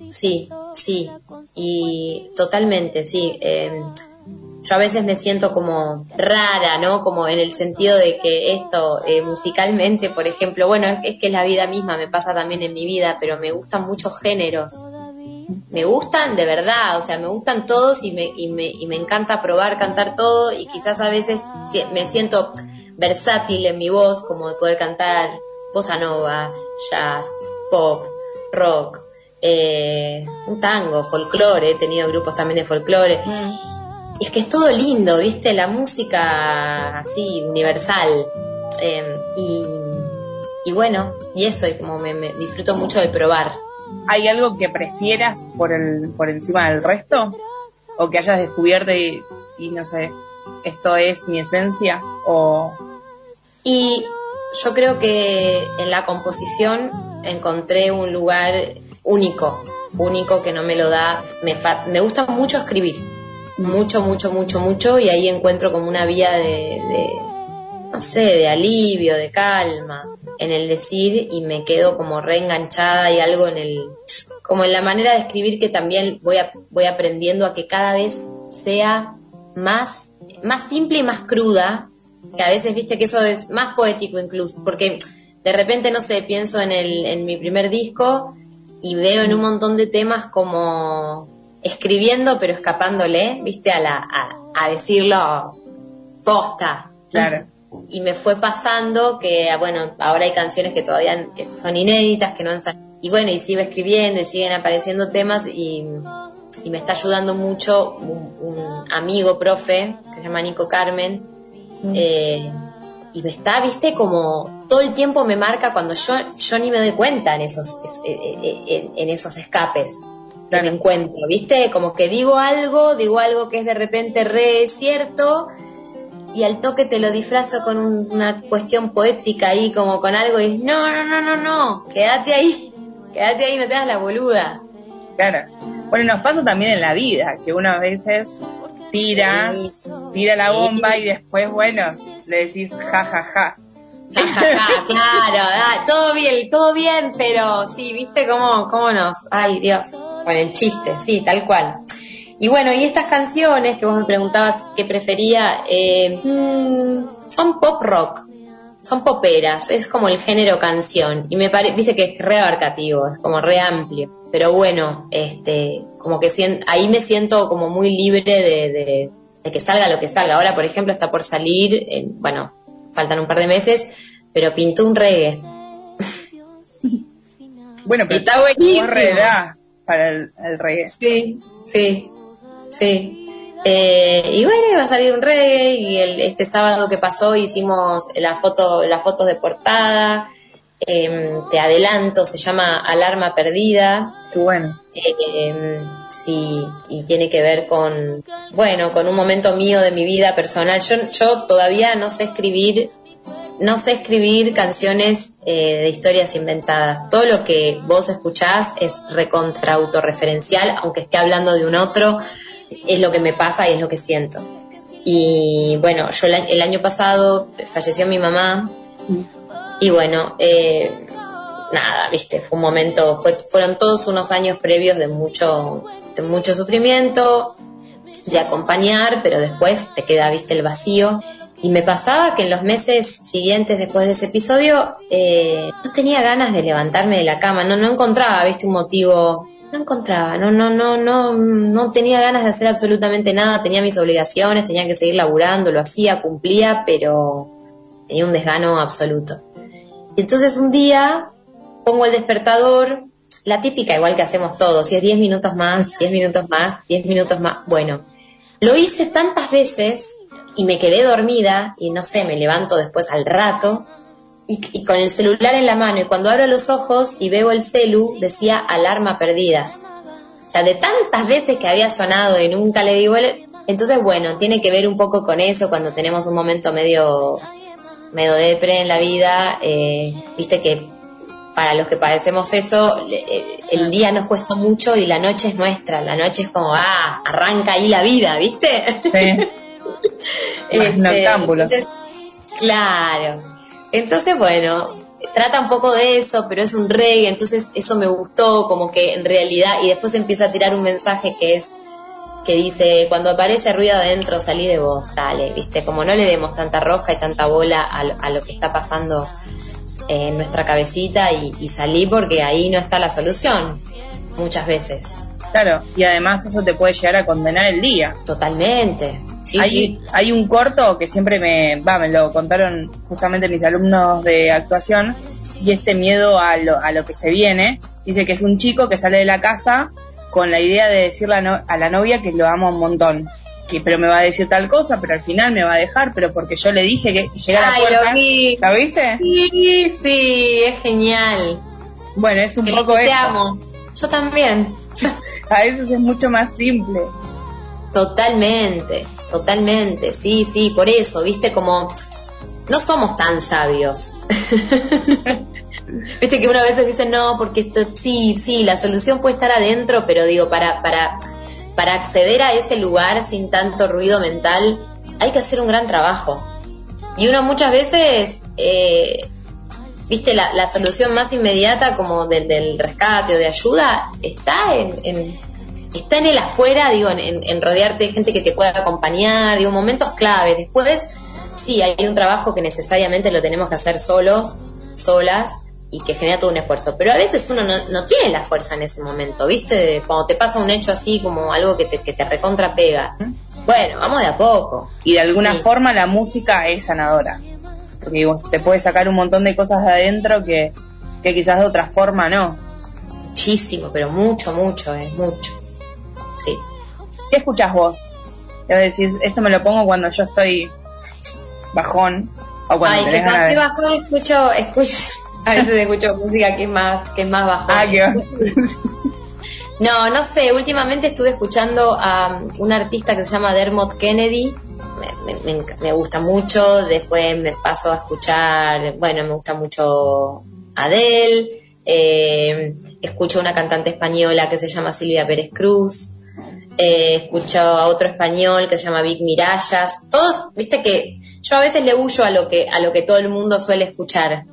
sí, sí. Y totalmente, sí. Eh, yo a veces me siento como rara, ¿no? Como en el sentido de que esto eh, musicalmente, por ejemplo, bueno, es, es que es la vida misma, me pasa también en mi vida, pero me gustan muchos géneros. Me gustan de verdad, o sea, me gustan todos y me, y me, y me encanta probar, cantar todo y quizás a veces me siento versátil en mi voz, como de poder cantar bossa nova, jazz, pop, rock, eh, un tango, folclore, he tenido grupos también de folclore. Y es que es todo lindo, ¿viste? La música así, universal. Eh, y, y bueno, y eso, y como me, me disfruto mucho de probar. ¿Hay algo que prefieras por el por encima del resto? ¿O que hayas descubierto y, no sé, esto es mi esencia? ¿O Y yo creo que en la composición encontré un lugar único, único que no me lo da. Me, fa- me gusta mucho escribir, mucho, mucho, mucho, mucho, y ahí encuentro como una vía de, no sé, de alivio, de calma en el decir y me quedo como reenganchada y algo en el, como en la manera de escribir que también voy, a- voy aprendiendo a que cada vez sea más, más simple y más cruda, que a veces viste que eso es más poético incluso, porque de repente, no sé, pienso en, el, en mi primer disco y veo en un montón de temas como escribiendo pero escapándole, viste, a, la, a, a decirlo posta. Claro. Y me fue pasando que, bueno, ahora hay canciones que todavía que son inéditas, que no han salido. Y bueno, y sigo escribiendo y siguen apareciendo temas y, y me está ayudando mucho un, un amigo profe que se llama Nico Carmen. eh, y me está, viste, como todo el tiempo me marca cuando yo, yo ni me doy cuenta en esos, es- eh, eh, en, en esos escapes que me encuentro, viste, como que digo algo, digo algo que es de repente re cierto y al toque te lo disfrazo con un- una cuestión poética ahí, como con algo y no, no, no, no, no, quédate ahí, quédate ahí, no te hagas la boluda. Claro. Bueno, nos pasa también en la vida, que uno a veces tira, tira la bomba y después, bueno, le decís ja, ja, ja. Ja, ja, ja, claro, ah, todo bien, todo bien, pero sí, viste cómo, cómo nos, ay Dios, con el chiste, sí, tal cual. Y bueno, y estas canciones que vos me preguntabas qué prefería, eh, mm, son pop rock, son poperas, es como el género canción, y me parece, dice que es re abarcativo, es como re amplio, pero bueno, este, como que sien- ahí me siento como muy libre de, de- de que salga lo que salga. Ahora, por ejemplo, está por salir, en- bueno, faltan un par de meses, pero pintó un reggae. Bueno, pero está buenísimo. para el, el reggae. Sí, sí, sí. Eh, y bueno, iba a salir un reggae y el, este sábado que pasó hicimos la foto, las fotos de portada. Em, te adelanto, se llama Alarma Perdida. Qué bueno. Eh, sí, y tiene que ver con, bueno, con un momento mío de mi vida personal. Yo, yo todavía no sé escribir, no sé escribir canciones eh, de historias inventadas. Todo lo que vos escuchás es recontra autorreferencial, aunque esté hablando de un otro, es lo que me pasa y es lo que siento. Y bueno, yo el, año pasado falleció mi mamá y bueno, eh, nada, viste, fue un momento, fue, fueron todos unos años previos de mucho, de mucho sufrimiento, de acompañar, pero después te queda, viste, el vacío. Y me pasaba que en los meses siguientes después de ese episodio eh, no tenía ganas de levantarme de la cama, no, no encontraba, viste, un motivo, no encontraba, no, no, no, no, no tenía ganas de hacer absolutamente nada, tenía mis obligaciones, tenía que seguir laburando, lo hacía, cumplía, pero tenía un desgano absoluto. Entonces un día pongo el despertador, la típica igual que hacemos todos, si es 10 minutos más, 10 minutos más, 10 minutos más. Bueno, lo hice tantas veces y me quedé dormida y no sé, me levanto después al rato y, y con el celular en la mano y cuando abro los ojos y veo el celu decía alarma perdida. O sea, de tantas veces que había sonado y nunca le di bola. Entonces, bueno, tiene que ver un poco con eso cuando tenemos un momento medio medio depre en la vida, eh, viste que para los que padecemos eso, eh, el día nos cuesta mucho y la noche es nuestra, la noche es como, ah, arranca ahí la vida, ¿viste? Sí. Más noctámbulos. entonces, claro. Entonces, bueno, trata un poco de eso, pero es un reggae, entonces eso me gustó, como que en realidad, y después empieza a tirar un mensaje que es, que dice, cuando aparece ruido adentro, salí de vos, dale, viste, como no le demos tanta rosca y tanta bola a, a lo que está pasando en nuestra cabecita y, y salí porque ahí no está la solución, muchas veces. Claro, y además eso te puede llegar a condenar el día. Totalmente. Sí, hay, sí. hay un corto que siempre me, va, me lo contaron justamente mis alumnos de actuación y este miedo a lo, a lo que se viene. Dice que es un chico que sale de la casa con la idea de decirle a, no- a la novia que lo amo un montón. Que, pero me va a decir tal cosa, pero al final me va a dejar, pero porque yo le dije que llega a la puerta. lo vi. ¿La viste? Sí, sí, es genial. Bueno, es un Que poco te eso. amo. yo también. A veces es mucho más simple. Totalmente, totalmente, sí, sí, por eso, viste, como no somos tan sabios. viste que una veces dice, no, porque esto, sí, sí, la solución puede estar adentro, pero digo, para, para, para acceder a ese lugar sin tanto ruido mental, hay que hacer un gran trabajo. Y uno muchas veces, eh, viste, la, la solución más inmediata como del, del rescate o de ayuda está en, en- está en el afuera, digo, en, rodearte de gente que te pueda acompañar, digo, momentos clave. Después, sí, hay un trabajo que necesariamente lo tenemos que hacer solos, solas, y que genera todo un esfuerzo. Pero a veces uno no, no tiene la fuerza en ese momento, ¿viste? De- Cuando te pasa un hecho así como algo que te, que te recontra pega. Bueno, vamos de a poco. Y de alguna Sí. forma la música es sanadora. Porque digo, te puede sacar un montón de cosas de adentro que, que quizás de otra forma no. Muchísimo, pero mucho, mucho, es mucho. Sí. ¿Qué escuchás vos? Te voy a decir, esto me lo pongo cuando yo estoy bajón o cuando Ay, que cuando estoy bajón escucho, escucho, a veces escucho música que es más, que es más bajón. Ah, qué No, no sé, últimamente estuve escuchando a um, un artista que se llama Dermot Kennedy, me, me- gusta mucho, después me paso a escuchar, bueno, me gusta mucho Adele, eh, escucho una cantante española que se llama Silvia Pérez Cruz, eh, escucho a otro español que se llama Vic Mirallas, todos, viste que yo a veces le huyo a lo que, a lo que todo el mundo suele escuchar,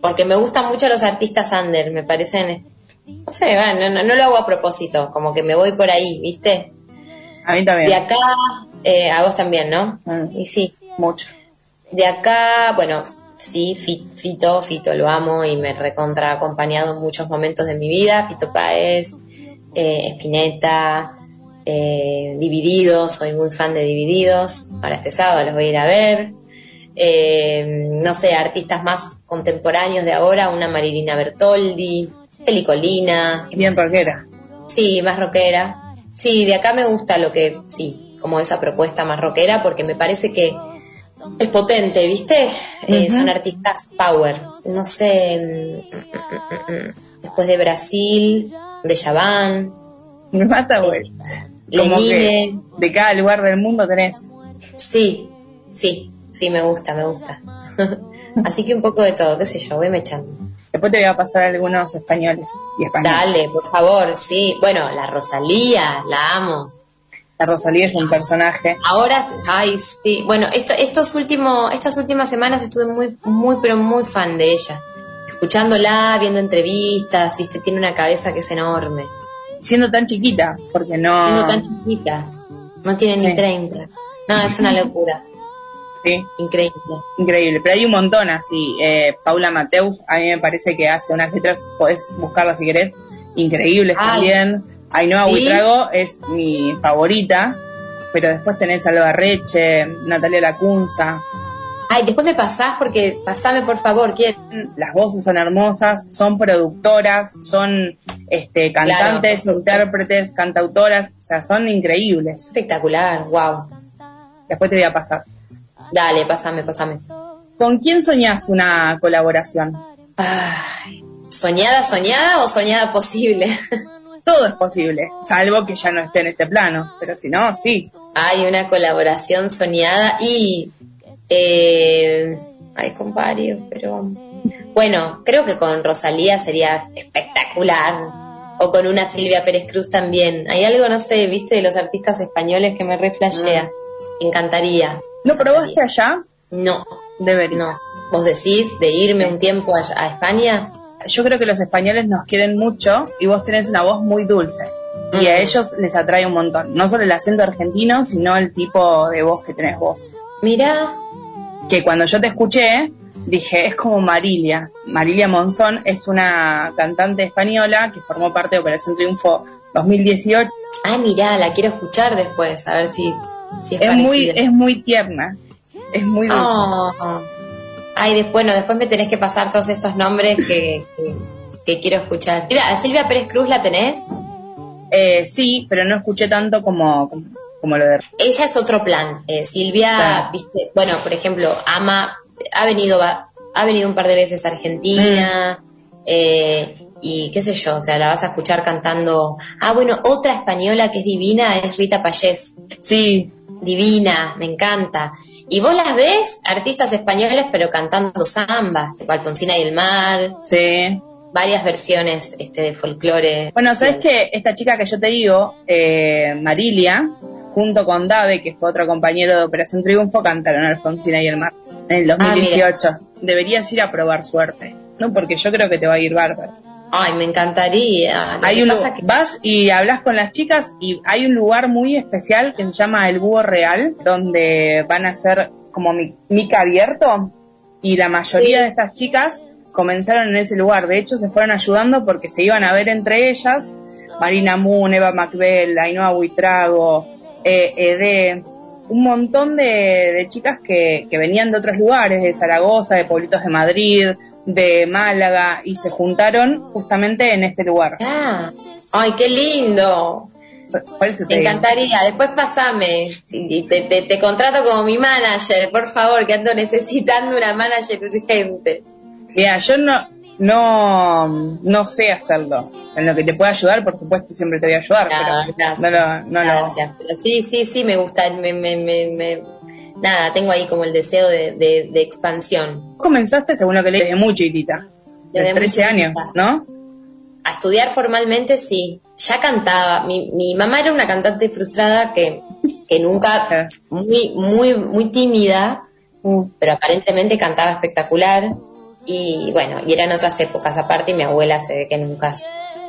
porque me gustan mucho los artistas under, me parecen no sé, no, no, no lo hago a propósito, como que me voy por ahí, ¿viste? A mí también. De acá, eh, a vos también, ¿no? Mm. Y sí. Mucho. De acá, bueno, sí, Fi- Fito, Fito lo amo y me recontra ha acompañado en muchos momentos de mi vida, Fito Páez, eh, Spinetta, eh, Divididos, soy muy fan de Divididos, ahora este sábado los voy a ir a ver. Eh, no sé, artistas más contemporáneos de ahora, una Marilina Bertoldi, Pelicolina, Bien rockera. Sí, más rockera. Sí, de acá me gusta lo que, sí, como esa propuesta más rockera, porque me parece que es potente, ¿viste? Eh. Son artistas power. No sé, mm, después de Brasil, de Javan, Me mata, güey. Como que Lenine. de cada lugar del mundo tenés. Sí, sí, sí, me gusta, me gusta. Así que un poco de todo, qué sé yo, voy me echando. Después te voy a pasar algunos españoles y españoles. Dale, por favor, sí. Bueno, la Rosalía, la amo. La Rosalía es un personaje. Ahora, ay, sí. Bueno, esto- estos últimos, estas últimas semanas estuve muy, muy, pero muy fan de ella. Escuchándola, viendo entrevistas, viste, tiene una cabeza que es enorme. Siendo tan chiquita, porque no... Siendo tan chiquita. No tiene ni Sí. 30. No, es una locura. Sí, Increíble. increíble. Pero hay un montón así. Eh, Paula Mateus, a mí me parece que hace unas letras, podés buscarlas si querés, increíbles Ay. también. Ainhoa ¿Sí? Buitrago es mi favorita, pero después tenés Alba Reche, Natalia Lacunza. Ay, después me pasás porque, pasame por favor, quiero. Las voces son hermosas, son productoras, son este, cantantes, Claro. intérpretes, cantautoras, o sea, son increíbles. Espectacular, wow. Después te voy a pasar. Dale, pasame, pasame. ¿Con quién soñás una colaboración? Ay, ¿soñada, soñada o soñada posible? Todo es posible, salvo que ya no esté en este plano, pero si no, sí. Hay una colaboración soñada y eh, hay con varios, pero bueno, creo que con Rosalía sería espectacular o con una Silvia Pérez Cruz también. Hay algo, no sé, viste, de los artistas españoles que me reflashea. Me encantaría. ¿No probaste allá? No, Deberías. no. ¿Vos decís de irme un tiempo a, a España? Yo creo que los españoles nos quieren mucho y vos tenés una voz muy dulce. Y a ellos les atrae un montón. No solo el acento argentino, sino el tipo de voz que tenés vos. Mira, Que cuando yo te escuché, dije, es como Marilia. Marilia Monzón es una cantante española que formó parte de Operación Triunfo 2018. Ah, mira, la quiero escuchar después, a ver si, si es, Es muy, es muy tierna. Es muy dulce. Oh. Ay, después, bueno, después me tenés que pasar todos estos nombres que, que, que quiero escuchar. Mira, ¿a Silvia Pérez Cruz la tenés? Eh, sí, pero no escuché tanto como, como, como lo de... Ella es otro plan. Eh, Silvia, viste, bueno, por ejemplo, ama, ha venido, va- ha venido un par de veces a Argentina, Mm. eh, y qué sé yo, o sea, la vas a escuchar cantando. Ah, bueno, otra española que es divina es Rita Payés. Sí. Divina, me encanta. Y vos las ves, artistas españoles, pero cantando zambas, Alfonsina y el Mar. Sí. Varias versiones este, de folclore. Bueno, ¿sabes que Esta chica que yo te digo, eh, Marilia, junto con Dave, que fue otro compañero de Operación Triunfo, cantaron Alfonsina y el Mar en el 2018. Deberías ir a probar suerte, ¿no? Porque yo creo que te va a ir bárbaro. Ay, me encantaría. Lo Hay que un pasa que- Vas y hablas con las chicas y hay un lugar muy especial que se llama el Búho Real, donde van a hacer como mi- mica abierto y la mayoría Sí. de estas chicas comenzaron en ese lugar. De hecho, se fueron ayudando porque se iban a ver entre ellas. Marina Moon, Eva Macbel, Ainhoa Buitrago, eh, Ede, un montón de, de chicas que, que venían de otros lugares, de Zaragoza, de pueblitos de Madrid, de Málaga, y se juntaron justamente en este lugar. Ah, ay, qué lindo. Te digo. encantaría. Después pasame. Te, te- te contrato como mi manager, por favor, que ando necesitando una manager urgente. Mira, yo no, no, no sé hacerlo. En lo que te pueda ayudar, por supuesto, siempre te voy a ayudar, No, pero no lo, no lo- Gracias. Pero sí, sí, sí, me gusta. Me, me, me, me- Nada, tengo ahí como el deseo de, de, de expansión. Comenzaste, según lo que leí, desde muy chiquitita. Desde De muy 13 años, chiquita. ¿no? A estudiar formalmente, sí. Ya cantaba. Mi, mi mamá era una cantante frustrada que, que nunca, muy, muy, muy tímida, pero aparentemente cantaba espectacular. Y bueno, y eran otras épocas aparte y mi abuela se ve que nunca,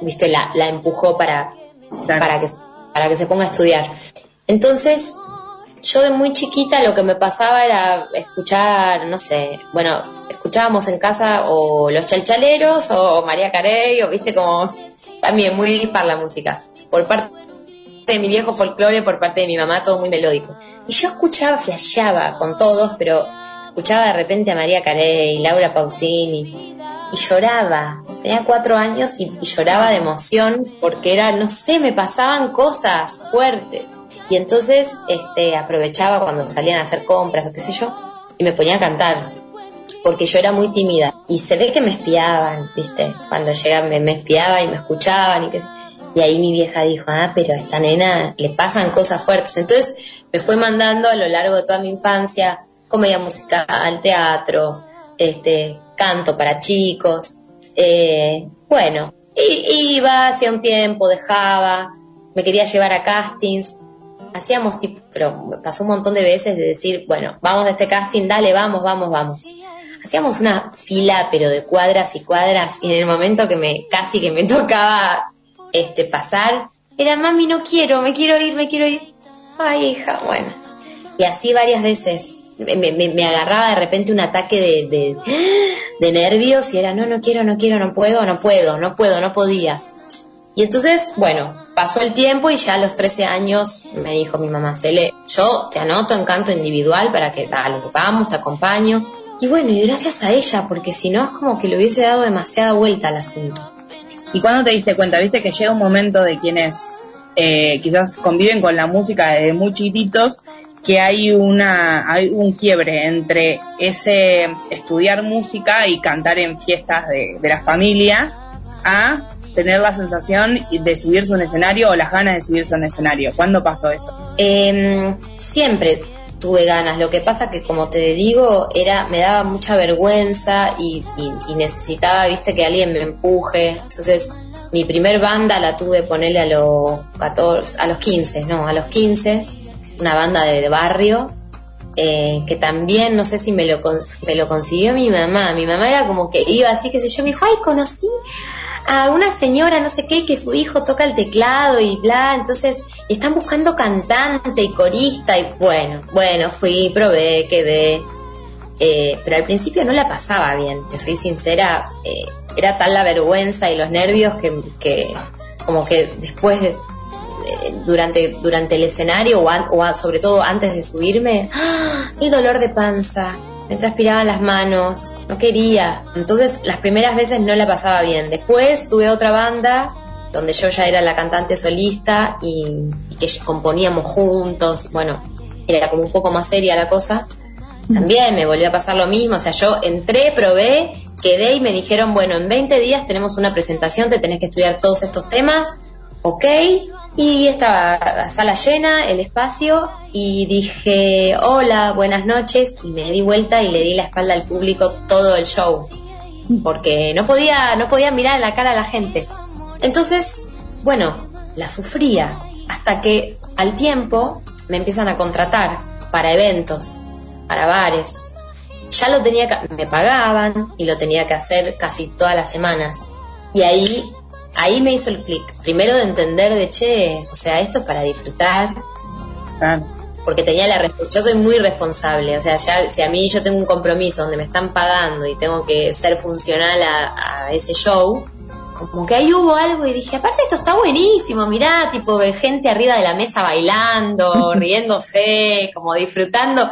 viste, la, la empujó para, para que, para que se ponga a estudiar. Entonces, yo de muy chiquita lo que me pasaba era escuchar, no sé, bueno, escuchábamos en casa o Los Chalchaleros o María Carey o viste como también muy dispar la música. Por parte de mi viejo folclore, por parte de mi mamá, todo muy melódico. Y yo escuchaba, flasheaba con todos, pero escuchaba de repente a María Carey, Laura Pausini, y lloraba. Tenía cuatro años y, y lloraba de emoción porque era, no sé, me pasaban cosas fuertes. Y entonces este, aprovechaba cuando salían a hacer compras o qué sé yo, y me ponía a cantar. Porque yo era muy tímida. Y se ve que me espiaban, ¿viste? Cuando llegaban me, espiaban y me escuchaban y qué Y ahí mi vieja dijo, ah, pero a esta nena le pasan cosas fuertes. Entonces me fue mandando a lo largo de toda mi infancia comedia musical, teatro, este, canto para chicos. Eh, bueno, iba, hacía un tiempo, dejaba, me quería llevar a castings. Hacíamos tipo, pero pasó un montón de veces de decir, bueno, vamos a este casting, dale, vamos, vamos, vamos. Hacíamos una fila, pero de cuadras y cuadras, y en el momento que me, casi que me tocaba este pasar, era mami, no quiero, me quiero ir, me quiero ir. Ay, hija, bueno. Y así varias veces. Me, me- me agarraba de repente un ataque de, de, de nervios y era, no, no quiero, no quiero, no puedo, no puedo, no puedo, no podía. Y entonces, bueno, pasó el tiempo y ya a los 13 años me dijo mi mamá, Cele, yo te anoto en canto individual para que dale, vamos, te acompaño. Y bueno, y gracias a ella, porque si no es como que le hubiese dado demasiada vuelta al asunto. ¿Y cuándo te diste cuenta? Viste que llega un momento de quienes eh, quizás conviven con la música desde muy chiquitos, que hay una hay un quiebre entre ese estudiar música y cantar en fiestas de, de la familia a tener la sensación de subirse a un escenario o las ganas de subirse un escenario. ¿Cuándo pasó eso? Eh, siempre tuve ganas, lo que pasa que como te digo, era, me daba mucha vergüenza y, y- y necesitaba, viste, que alguien me empuje. Entonces, mi primer banda la tuve ponerle a los 14, a los 15, no, a los 15, una banda de, barrio, eh, que también, no sé si me lo, me lo consiguió mi mamá. Mi mamá era como que iba así, que sé yo, me dijo, ay, conocí a una señora, no sé qué, que su hijo toca el teclado y bla, entonces están buscando cantante y corista y bueno, bueno, fui, probé, quedé. Eh, pero al principio no la pasaba bien, te soy sincera, eh, era tal la vergüenza y los nervios que, que como que después, de- eh, durante, durante el escenario o, sobre todo antes de subirme, ¡ah! el dolor de panza, me transpiraban las manos, no quería. Entonces las primeras veces no la pasaba bien. Después tuve otra banda donde yo ya era la cantante solista y, y que componíamos juntos, bueno, era como un poco más seria la cosa. También me volvió a pasar lo mismo, o sea, yo entré, probé quedé y me dijeron, bueno, en 20 días tenemos una presentación, te tenés que estudiar todos estos temas, ok. Y estaba la sala llena, el espacio, y dije, hola, buenas noches, y me di vuelta y le di la espalda al público todo el show, porque no podía, no podía mirar en la cara a la gente. Entonces, bueno, la sufría, hasta que al tiempo me empiezan a contratar para eventos, para bares. Ya lo tenía que, me pagaban y lo tenía que hacer casi todas las semanas. Y ahí, ahí me hizo el clic. Primero de entender de che, o sea, esto es para disfrutar. Porque tenía la yo soy muy responsable, o sea, ya si a mí yo tengo un compromiso donde me están pagando y tengo que ser funcional a, a ese show, como que ahí hubo algo y dije, aparte esto está buenísimo, mirá, tipo gente arriba de la mesa bailando, riéndose, como disfrutando.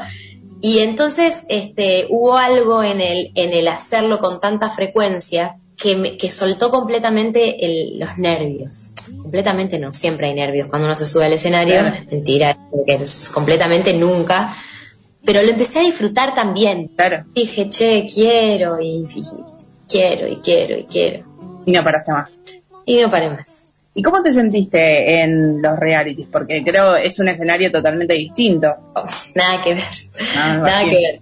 Y entonces este hubo algo en el en el hacerlo con tanta frecuencia que me, que soltó completamente el- los nervios. Completamente no, siempre hay nervios cuando uno se sube al escenario, Claro. mentira, es completamente nunca. Pero lo empecé a disfrutar también. Dije, che, quiero y, y quiero y quiero y quiero. Y no paraste más. Y no paré más. ¿Y cómo te sentiste en los realities? Porque creo es un escenario totalmente distinto. Nada que ver. Ah, Nada que ver.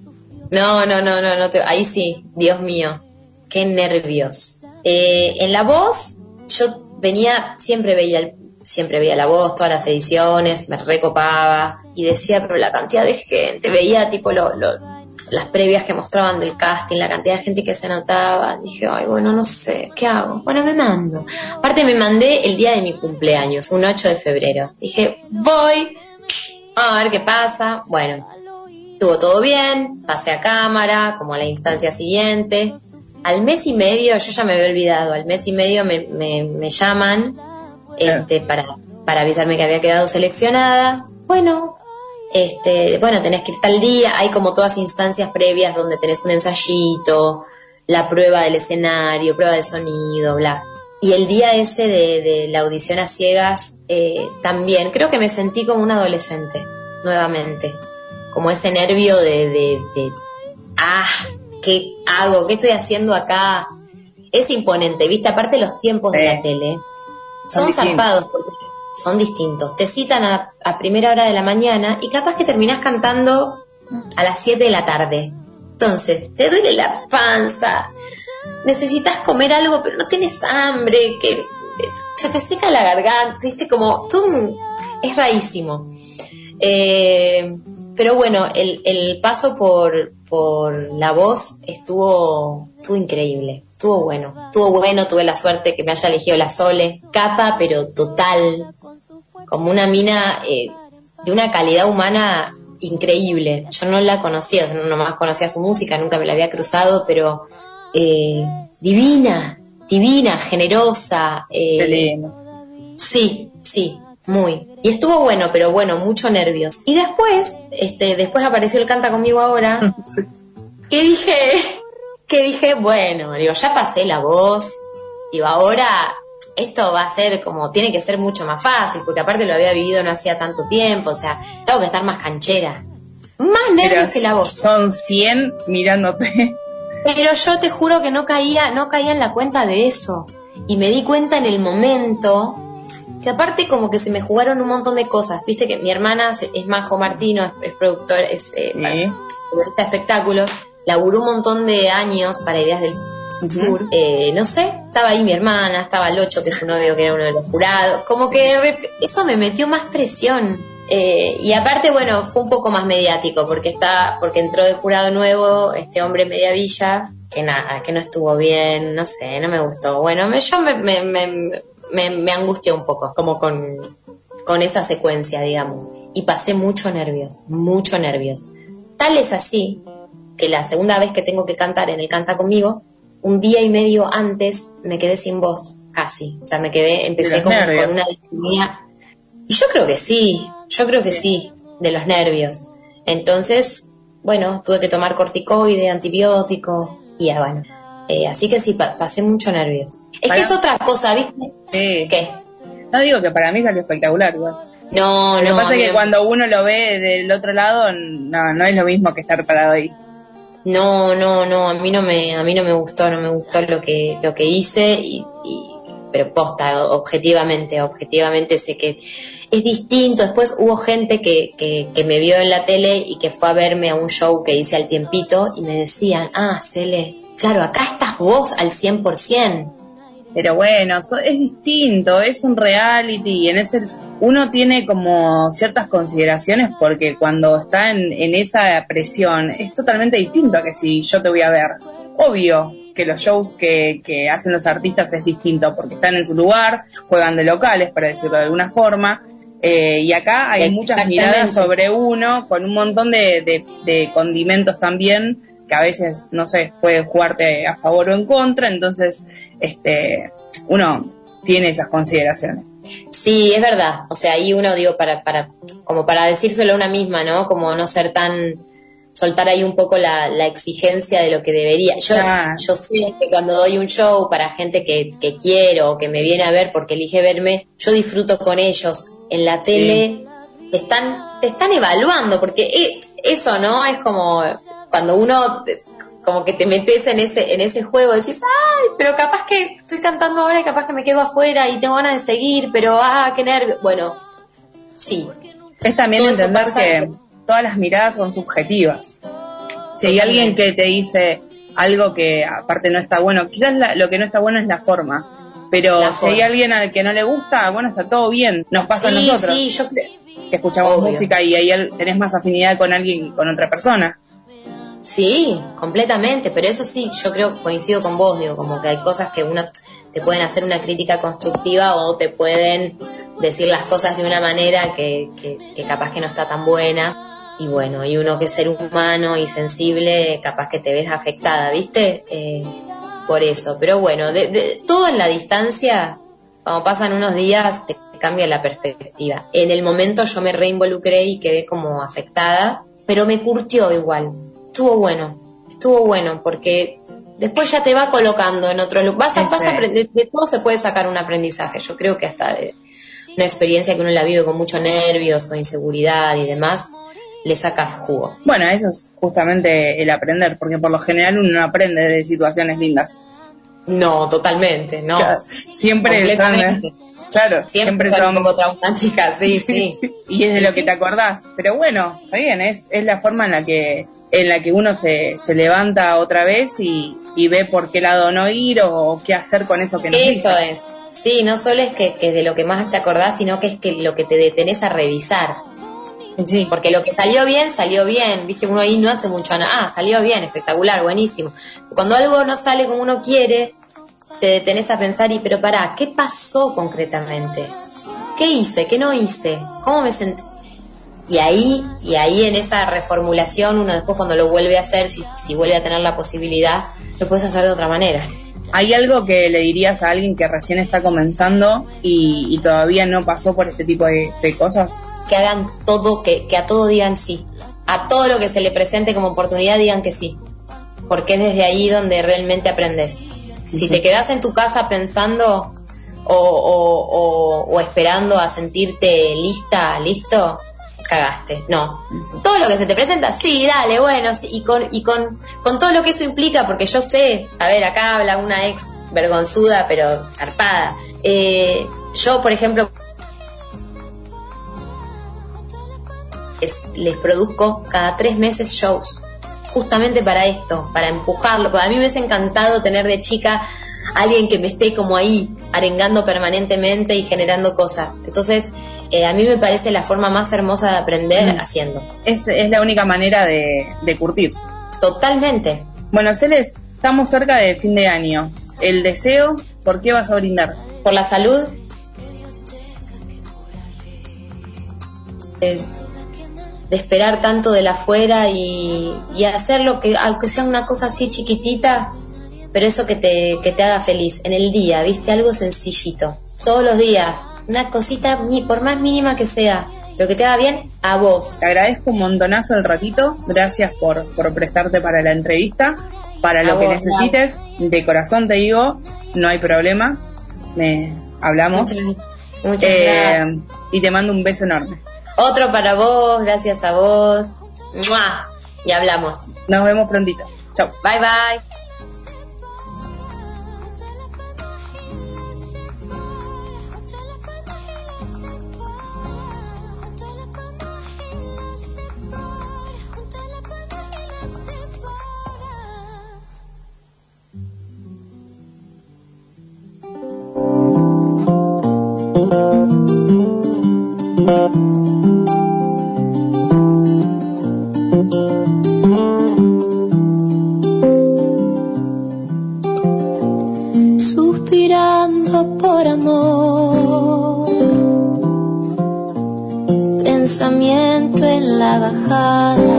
No, no, no, no, no te- ahí sí, Dios mío, qué nervios. Eh, en la voz, yo venía, siempre veía, el- siempre veía la voz, todas las ediciones, me recopaba y decía, pero la cantidad de gente, veía tipo lo, lo- las previas que mostraban del casting, la cantidad de gente que se anotaba, dije, ay, bueno, no sé, ¿qué hago? Bueno, me mando. Aparte me mandé el día de mi cumpleaños, un 8 de febrero. Dije, voy, a ver qué pasa. Bueno, estuvo todo bien, pasé a cámara, como a la instancia siguiente. Al mes y medio, yo ya me había olvidado, al mes y medio me, me, me llaman este, para, para avisarme que había quedado seleccionada. Bueno, este, bueno, tenés que ir tal día, hay como todas instancias previas donde tenés un ensayito, la prueba del escenario, prueba de sonido, bla. Y el día ese de, de la audición a ciegas, eh, también creo que me sentí como un adolescente, nuevamente. Como ese nervio de, de, de, ah, ¿qué hago? ¿Qué estoy haciendo acá? Es imponente, viste, aparte los tiempos de la tele. Son Son zarpados porque son distintos. Te citan a, a primera hora de la mañana y capaz que terminás cantando a las 7 de la tarde. Entonces, te duele la panza, necesitas comer algo, pero no tienes hambre, que se te seca la garganta, viste, como es rarísimo. Eh, pero bueno, el, el paso por, por la voz estuvo, estuvo increíble, estuvo bueno, estuvo bueno, tuve la suerte que me haya elegido la Sole, capa pero total, como una mina eh, de una calidad humana increíble. Yo no la conocía, no nomás conocía su música, nunca me la había cruzado, pero eh, divina, divina, generosa. eh, Sí, sí, muy. Y estuvo bueno, pero bueno, mucho nervios. Y después, este, después apareció el canta conmigo ahora, que dije, que dije, bueno, digo, ya pasé la voz, digo, ahora esto va a ser como, tiene que ser mucho más fácil, porque aparte lo había vivido no hacía tanto tiempo, o sea, tengo que estar más canchera. Más nervios que la voz. Son 100 mirándote. Pero yo te juro que no caía, no caía en la cuenta de eso. Y me di cuenta en el momento que aparte como que se me jugaron un montón de cosas. Viste que mi hermana es Majo Martino, es, es productor, es eh, periodista de espectáculos, laburó un montón de años para Ideas del Sur. Eh, no sé, estaba ahí mi hermana, estaba Locho, que es su novio, que era uno de los jurados. Como que eso me metió más presión. Eh, y aparte, bueno, fue un poco más mediático, porque está, porque entró de jurado nuevo este hombre Media Villa, que nada, que no estuvo bien, no sé, no me gustó. Bueno, me, yo me, me, me, me, me angustió un poco, como con, con esa secuencia, digamos. Y pasé mucho nervios, mucho nervios. Tal es así que la segunda vez que tengo que cantar en el Canta conmigo, un día y medio antes me quedé sin voz, casi. O sea, me quedé, empecé con una disfonía. Y yo creo que sí, yo creo que sí, de los nervios. Entonces, bueno, tuve que tomar corticoide, antibiótico, y ya bueno. Eh, así que sí, pa- pasé mucho nervios. Es que es otra cosa, ¿viste? Sí. ¿Qué? No digo que para mí salió espectacular, igual. No, Lo que no. pasa a es mí que cuando uno lo ve del otro lado, no, no es lo mismo que estar parado ahí. No, no, no, a mí no me, a mí no me gustó, no me gustó lo que, lo que hice y, y- pero posta, objetivamente, objetivamente sé que es distinto. Después hubo gente que, que, que me vio en la tele y que fue a verme a un show que hice al tiempito y me decían, ah, Cele, claro, acá estás vos al 100%. Pero bueno, so- es distinto, es un reality y en ese uno tiene como ciertas consideraciones porque cuando está en, en esa presión es totalmente distinto a que si yo te voy a ver. Obvio que los shows que, que hacen los artistas es distinto porque están en su lugar, juegan de locales, para decirlo de alguna forma. eh, y acá hay muchas miradas sobre uno con un montón de, de- de condimentos también que a veces, no sé, puede jugarte a favor o en contra, entonces este uno tiene esas consideraciones. Sí, es verdad. O sea, ahí uno, digo, para, para, como para decírselo a una misma, ¿no? Como no ser tan, soltar ahí un poco la, la exigencia de lo que debería. Yo, yo sé que cuando doy un show para gente que, que quiero o que me viene a ver porque elige verme, yo disfruto con ellos. En la Sí. tele están, te están evaluando, porque e- eso, ¿no? Es como cuando uno te- como que te metes en ese, en ese juego, decís, ay, pero capaz que estoy cantando ahora y capaz que me quedo afuera y tengo ganas de seguir, pero ah, qué nervio. Bueno, sí. Es también Todo entender que todas las miradas son subjetivas. Si hay alguien que te dice algo que aparte no está bueno, quizás la- lo que no está bueno es la forma, pero La si hay alguien al que no le gusta, bueno, está todo bien. Nos pasa sí, a nosotros sí, yo creo. que escuchamos Obvio. música y ahí tenés más afinidad con alguien, con otra persona. Sí, completamente, pero eso sí, yo creo, coincido con vos, digo, como que hay cosas que uno te pueden hacer una crítica constructiva o te pueden decir las cosas de una manera que, que, que capaz que no está tan buena. Y bueno, y uno que es ser humano y sensible, capaz que te ves afectada, ¿viste? Eh, por eso. Pero bueno, de, de- todo en la distancia, cuando pasan unos días, te cambia la perspectiva. En el momento yo me reinvolucré y quedé como afectada, pero me curtió igual. Estuvo bueno, estuvo bueno, porque después ya te va colocando en otro lugar. Vas a, vas a aprender- de todo se puede sacar un aprendizaje. Yo creo que hasta de una experiencia que uno la vive con mucho nervios o inseguridad y demás, le sacas jugo. Bueno, eso es justamente el aprender, porque por lo general uno no aprende de situaciones lindas. No, totalmente, no. Claro, siempre son, claro, Siempre, siempre son un poco traumáticas, sí, sí. y es de Sí, lo que sí. te acordás. Pero bueno, está bien, es, es la forma en la que en la que uno se, se levanta otra vez y, y ve por qué lado no ir o, qué hacer con eso que no Eso es. Sí, no solo es que, que de lo que más te acordás, sino que es que lo que te detenés a revisar. Sí. Porque lo que salió bien, salió bien. Viste, uno ahí no hace mucho nada. Ah, salió bien, espectacular, buenísimo. Cuando algo no sale como uno quiere, te detenés a pensar, y pero pará, ¿qué pasó concretamente? ¿Qué hice? ¿Qué no hice? ¿Cómo me sentí? Y ahí, y ahí en esa reformulación, uno después cuando lo vuelve a hacer, si, si vuelve a tener la posibilidad, lo puedes hacer de otra manera. ¿Hay algo que le dirías a alguien que recién está comenzando y, y todavía no pasó por este tipo de, de cosas? que hagan todo, que, que a todo digan sí. A todo lo que se le presente como oportunidad digan que sí. Porque es desde ahí donde realmente aprendes. Si te quedas en tu casa pensando o, o, o, o esperando a sentirte lista, listo, cagaste. No. Todo lo que se te presenta, sí, dale, bueno, sí, y con, y con, con todo lo que eso implica, porque yo sé, a ver, acá habla una ex vergonzuda, pero zarpada. Eh, yo, por ejemplo, es- les produzco cada tres meses shows, justamente para esto, para empujarlo. Porque a mí me hubiese encantado tener de chica alguien que me esté como ahí, arengando permanentemente y generando cosas. Entonces, eh, a mí me parece la forma más hermosa de aprender Mm. haciendo. Es, es la única manera de, de curtirse. Totalmente. Bueno, Celes, estamos cerca de fin de año. El deseo, ¿por qué vas a brindar? Por la salud. Es de esperar tanto de la afuera y, y hacer lo que, aunque sea una cosa así chiquitita, pero eso que te, que te haga feliz en el día, ¿viste? Algo sencillito. Todos los días, una cosita, por más mínima que sea, lo que te haga bien a vos. Te agradezco un montonazo el ratito. Gracias por, por prestarte para la entrevista. Para A lo que necesites, de corazón te digo, no hay problema. Me hablamos. Muchas, muchas Eh, gracias. y te mando un beso enorme. Otro para vos, gracias a vos. ¡Mua! Y hablamos. Nos vemos prontito. Chau. Bye bye. Suspirando por amor. Pensamiento en la bajada.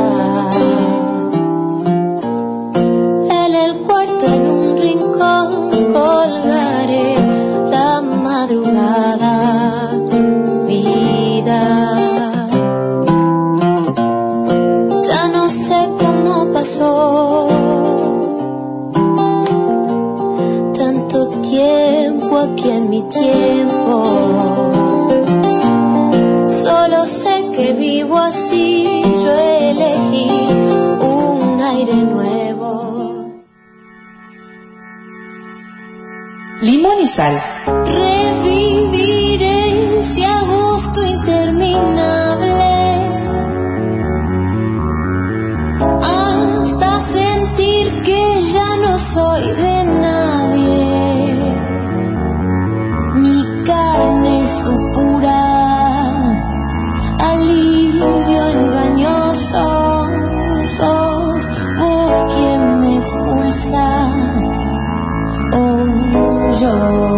Mi tiempo. Solo sé que vivo así, yo elegí un aire nuevo. Limón y sal. Reviviré ese agosto interminable hasta sentir que ya no soy de Oh,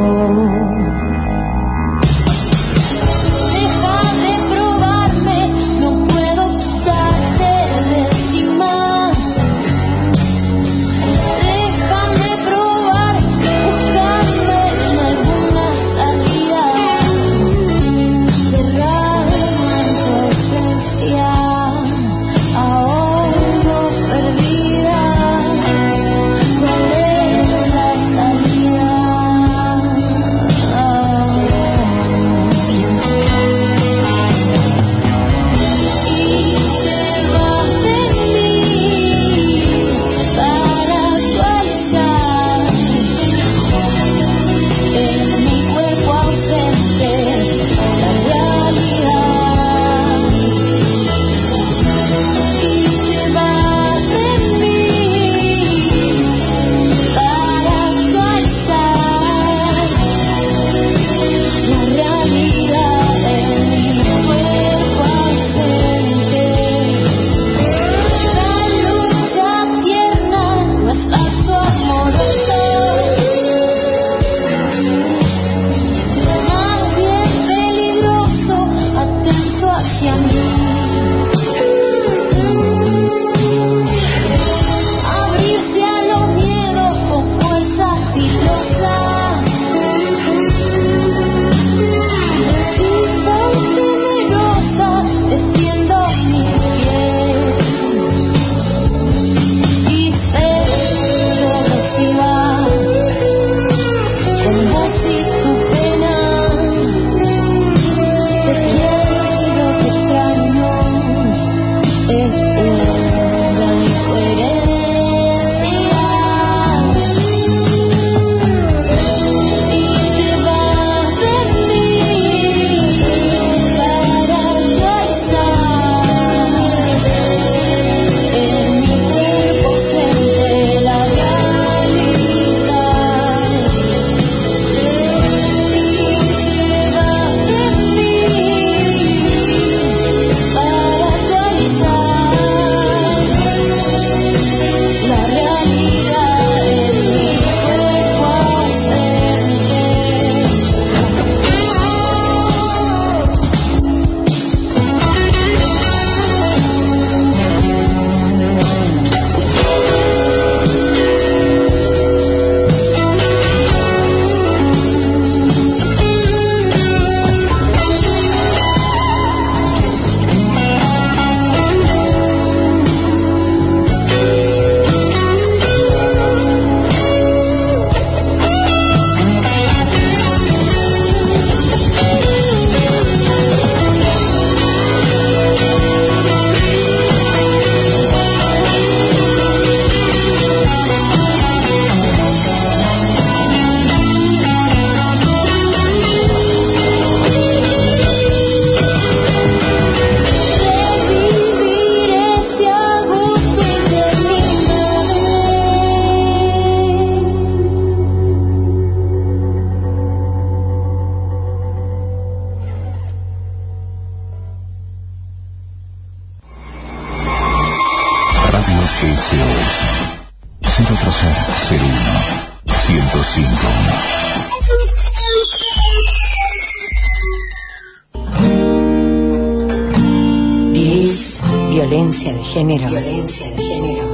género. Violencia de género.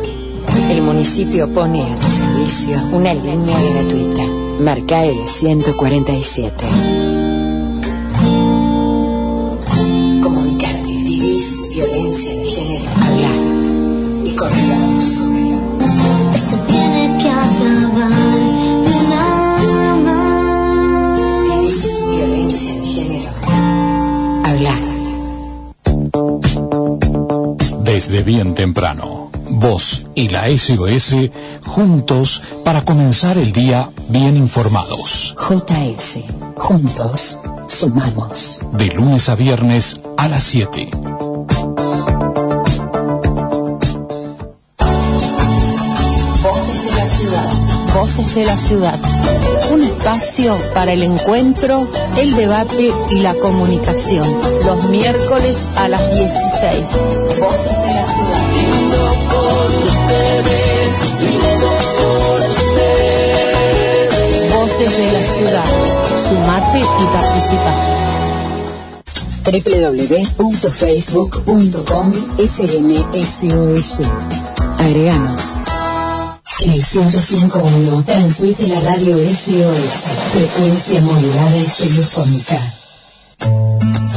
El municipio pone a tu servicio una línea gratuita. Marca el 147. La SOS juntos para comenzar el día bien informados. JS. Juntos sumamos. De lunes a viernes a las 7. Voces de la ciudad. Voces de la ciudad. Espacio para el encuentro, el debate y la comunicación. Los miércoles a las 16. Voces de la ciudad. Voces de la ciudad. Sumate y participa. www.facebook.com FMSOS. Agreganos. En el 105.1 transmite la radio SOS, frecuencia modulada y telefónica.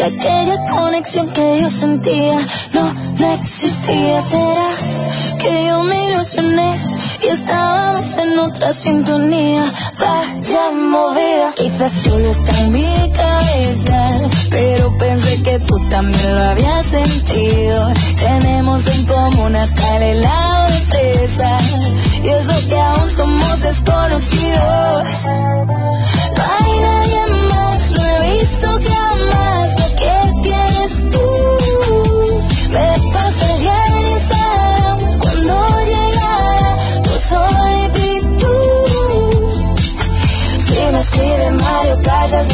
Y aquella conexión que yo sentía no, no existía. ¿Será que yo me ilusioné y estábamos en otra sintonía? Vaya movida, quizás solo está en mi cabeza, pero pensé que tú también lo habías sentido. Tenemos en común hasta el helado de fresa y eso que aún somos desconocidos.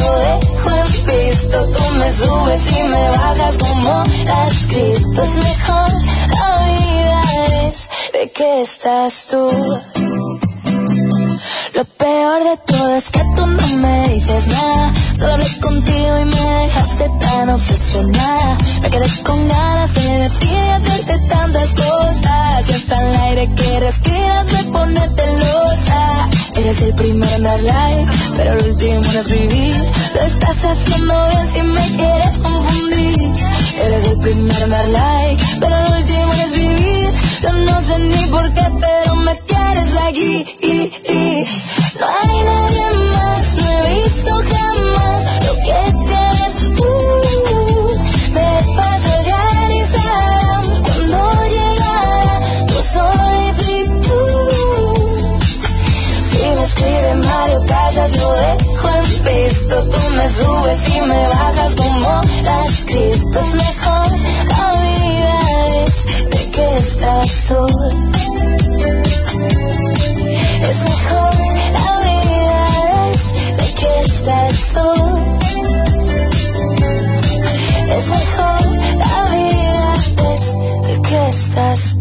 Lo dejo en visto. Tú me subes y me bajas como la escrito. Es mejor la vida es de que estás tú. Lo peor de todo es que tú no me dices nada. Solo hablé contigo y me dejaste tan obsesionada. Me quedé con ganas de decir y hacerte tantas cosas. Y hasta el aire que respiras me pone celosa. Eres el primero en dar like, pero el último en escribir. Lo estás haciendo bien si me quieres confundir. Eres el primero en dar like, pero el último en escribir. Yo no sé ni por qué, pero me tienes aquí. Y. No hay nadie más, visto. Tú me subes y me bajas como la escrito. Es mejor la vida es de que estás tú. Es mejor la vida es de que estás tú. Es mejor la vida es de que estás tú.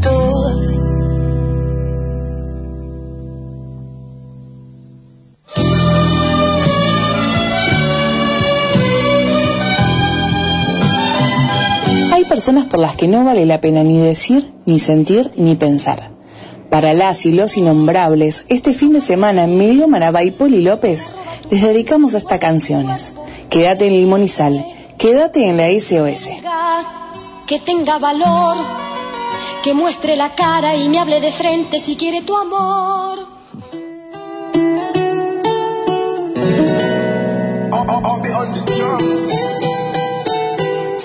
Personas por las que no vale la pena ni decir, ni sentir, ni pensar. Para las y los innombrables, este fin de semana Emilio Marabá y Poli López les dedicamos estas canciones. Quédate en Limón y Sal, quédate en la SOS. Que tenga valor, que muestre la cara y me hable de frente si quiere tu amor.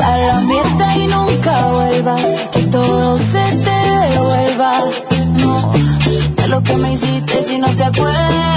A la mierda y nunca vuelvas, que todo se te devuelva. No, de lo que me hiciste si no te acuerdas.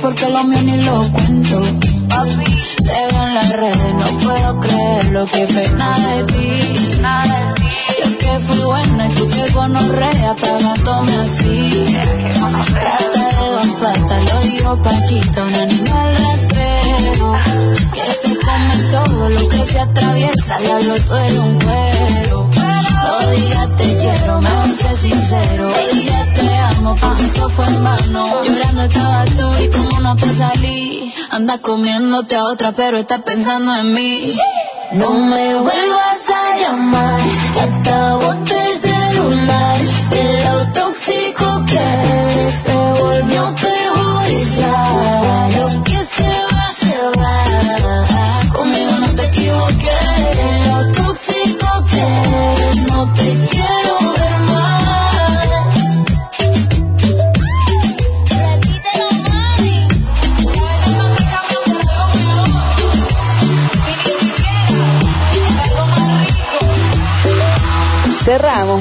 porque lo mío ni lo cuento. Te veo en las redes, no puedo creer lo que pena de ti. Yo que fui buena y tú que gonorrea pagándome así. Rata de dos patas, lo digo Paquita, un animal rastrero. Que se come todo lo que se atraviesa, diablo tú eres un cuero. No digas te quiero, mejor sé sincero. No digas te amo, porque eso fue en vano. Llorando estabas tú y como no te salí. Andas comiéndote a otra, pero estás pensando en mí. No me vuelvas a llamar,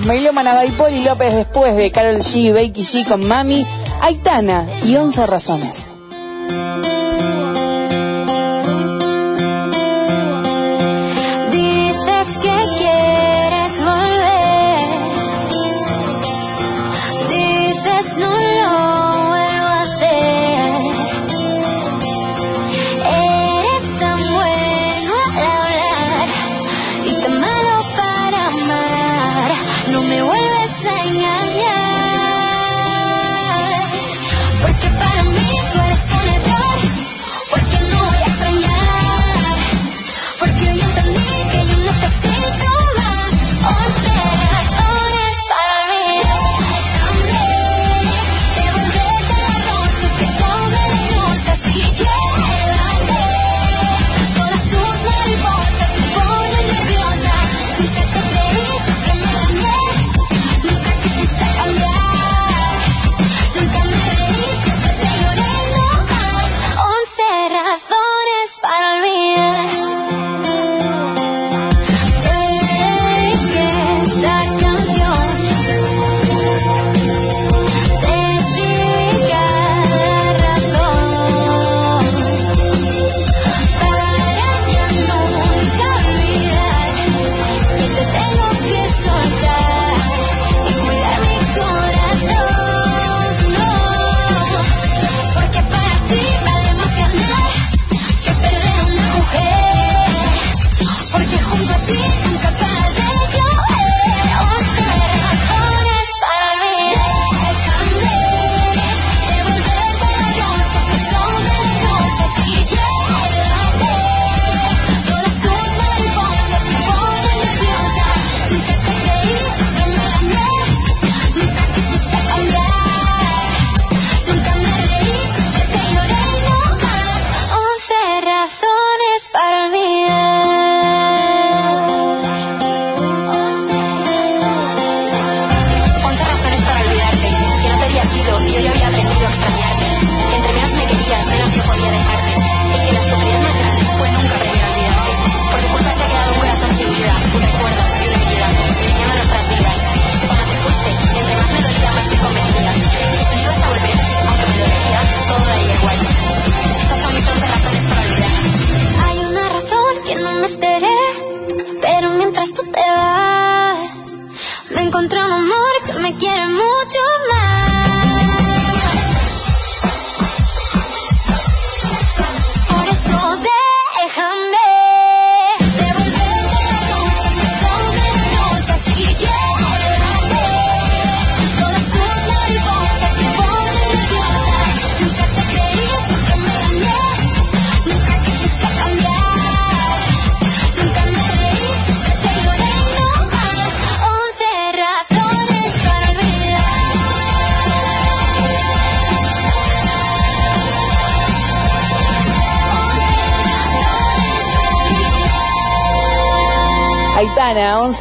Melio Manabay, Poli López después de Carol G, Becky G con Mami, Aitana y 11 razones.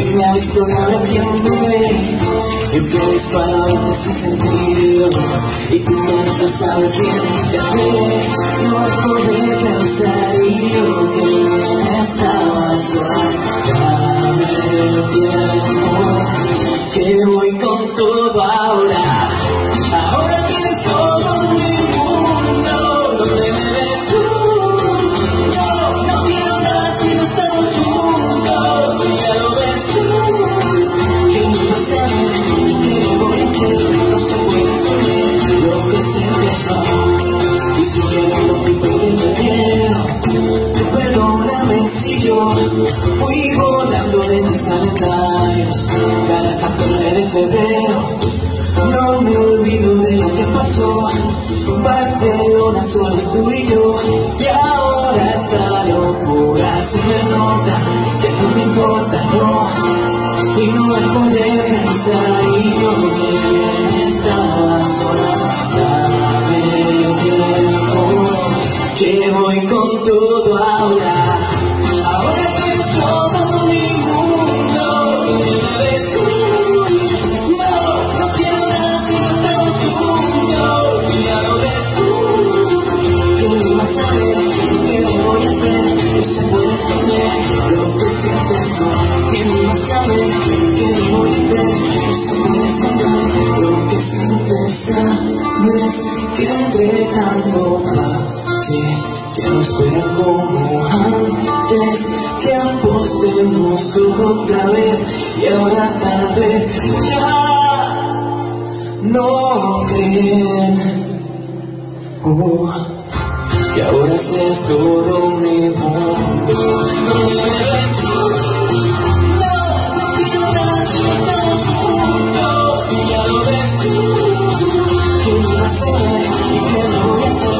Que me ha visto y ahora me ve Yo que disparo sin sentido. Y tú me sabes bien de qué No de pensar yo que estaba solas Dame el tiempo que voy con todo. Ahora no. Ya no espera como antes que apostemos todo otra vez y ahora tal vez ya no creen. Oh, que ahora seas todo mi mundo. No me ves no, no quiero nada si no estamos juntos ya lo ves que me vas a y que no no voy a hacer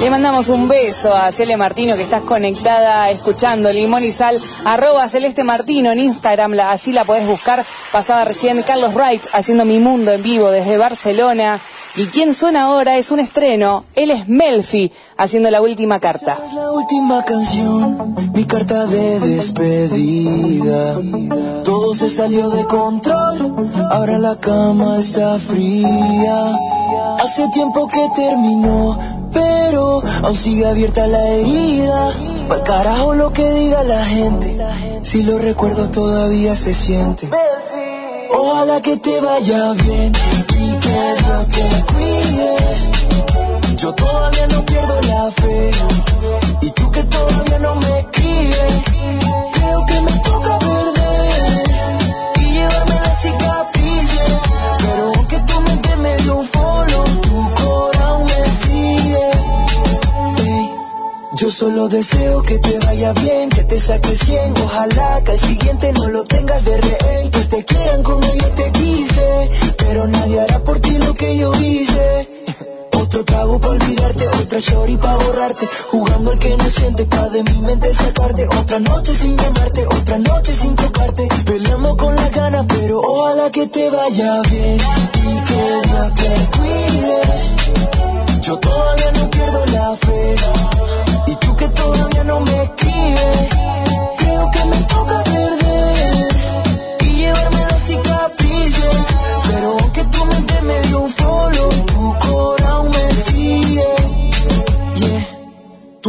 Le mandamos un beso a Cele Martino que estás conectada escuchando Limón y Sal, arroba Celeste Martino en Instagram, la- así la podés buscar. Pasaba recién Carlos Wright haciendo Mi Mundo en vivo desde Barcelona. Y quien suena ahora es un estreno, él es Melfi haciendo la última carta. Es la última canción, mi carta de despedida. Todo se salió de control, ahora la cama está fría. Hace tiempo que terminó, pero aún sigue abierta la herida. Pa'l carajo lo que diga la gente, si lo recuerdo todavía se siente. Ojalá que te vaya bien que te cuide. Yo todavía no pierdo la fe y tú que todavía no me escribes. Creo que me toca perder y llevarme las cicatrices. Pero aunque tu mente me dio un follow, tu corazón me sigue. Yo solo deseo que te vaya bien, que te saques 100. Ojalá que al siguiente no lo tengas de rehén. Que te quieran como yo te quise, pero nadie hará por ti lo que yo hice. Otro trago para olvidarte, otra shorty para borrarte. Jugando al que no siente, pa' de mi mente sacarte. Otra noche sin llamarte, otra noche sin tocarte. Peleamos con las ganas, pero ojalá que te vaya bien. Y que Dios te cuide. Yo todavía no pierdo la fe. Y tú que todavía no me escribes.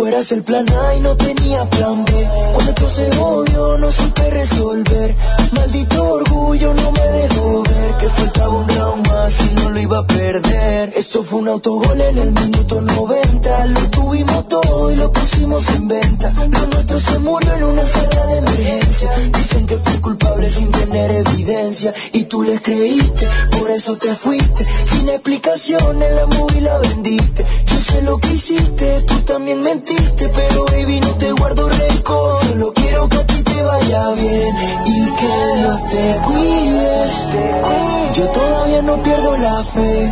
Tú el plan A y no tenía plan B. Cuando esto se odio no supe resolver. Maldito orgullo no me dejó ver que faltaba un round más y no lo iba a perder. Eso fue un autogol en el minuto 90. Lo tuvimos todo y lo pusimos en venta. Lo nuestro se murió en una sala de emergencia. Dicen que fui culpable sin tener evidencia. Y tú les creíste, por eso te fuiste. Sin explicaciones la movie la vendiste. Yo sé lo que hiciste, tú también mentiste. Pero baby, no te guardo rencor. Solo quiero que a ti te vaya bien y que Dios te cuide. Yo todavía no pierdo la fe.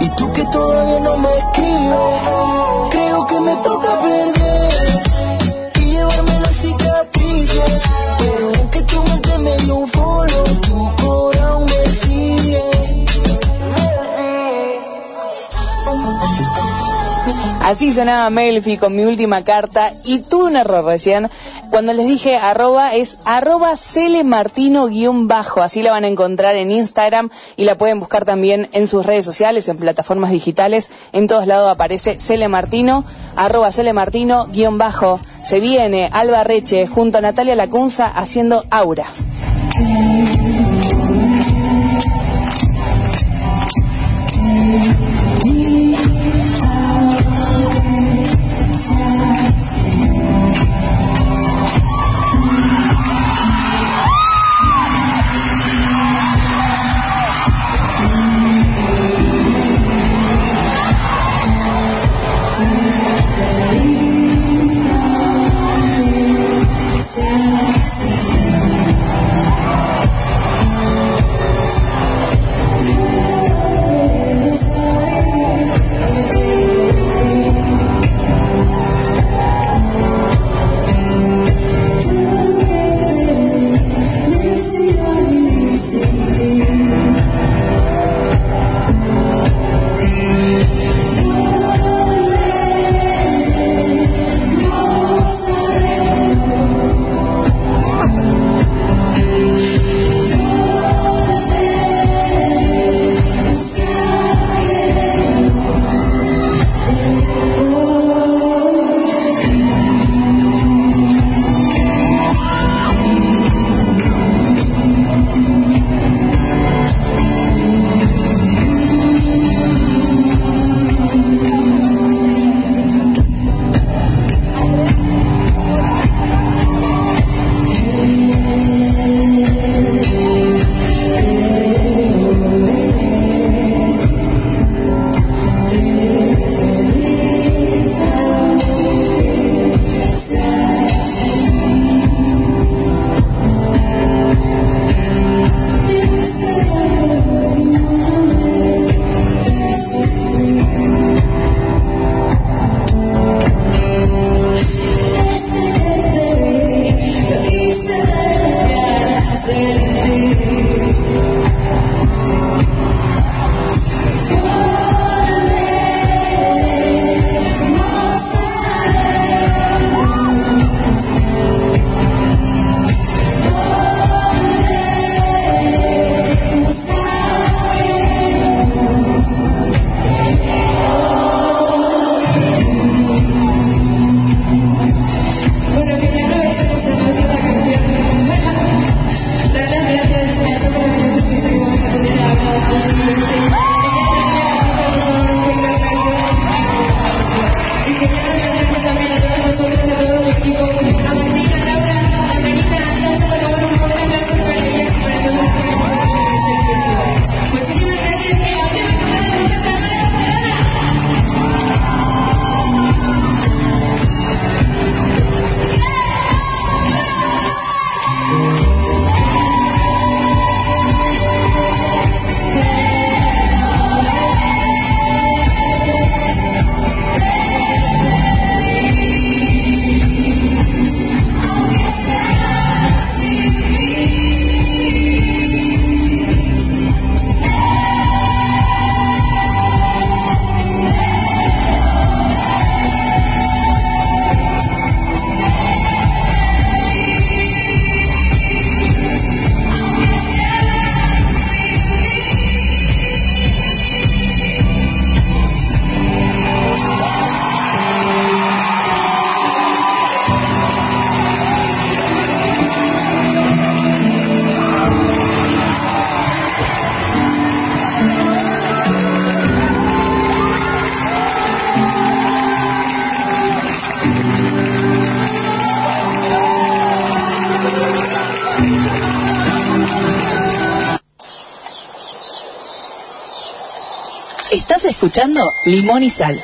Y tú que todavía no me escribes. Creo que me toca perder y llevarme las cicatrices. Así sonaba Melfi con mi última carta y tuve un error recién. Cuando les dije arroba es arroba celemartino guion bajo. Así la van a encontrar en Instagram y la pueden buscar también en sus redes sociales, en plataformas digitales. En todos lados aparece celemartino, arroba celemartino guion bajo. Se viene Alba Reche junto a Natalia Lacunza haciendo Aura. Escuchando Limón y Sal.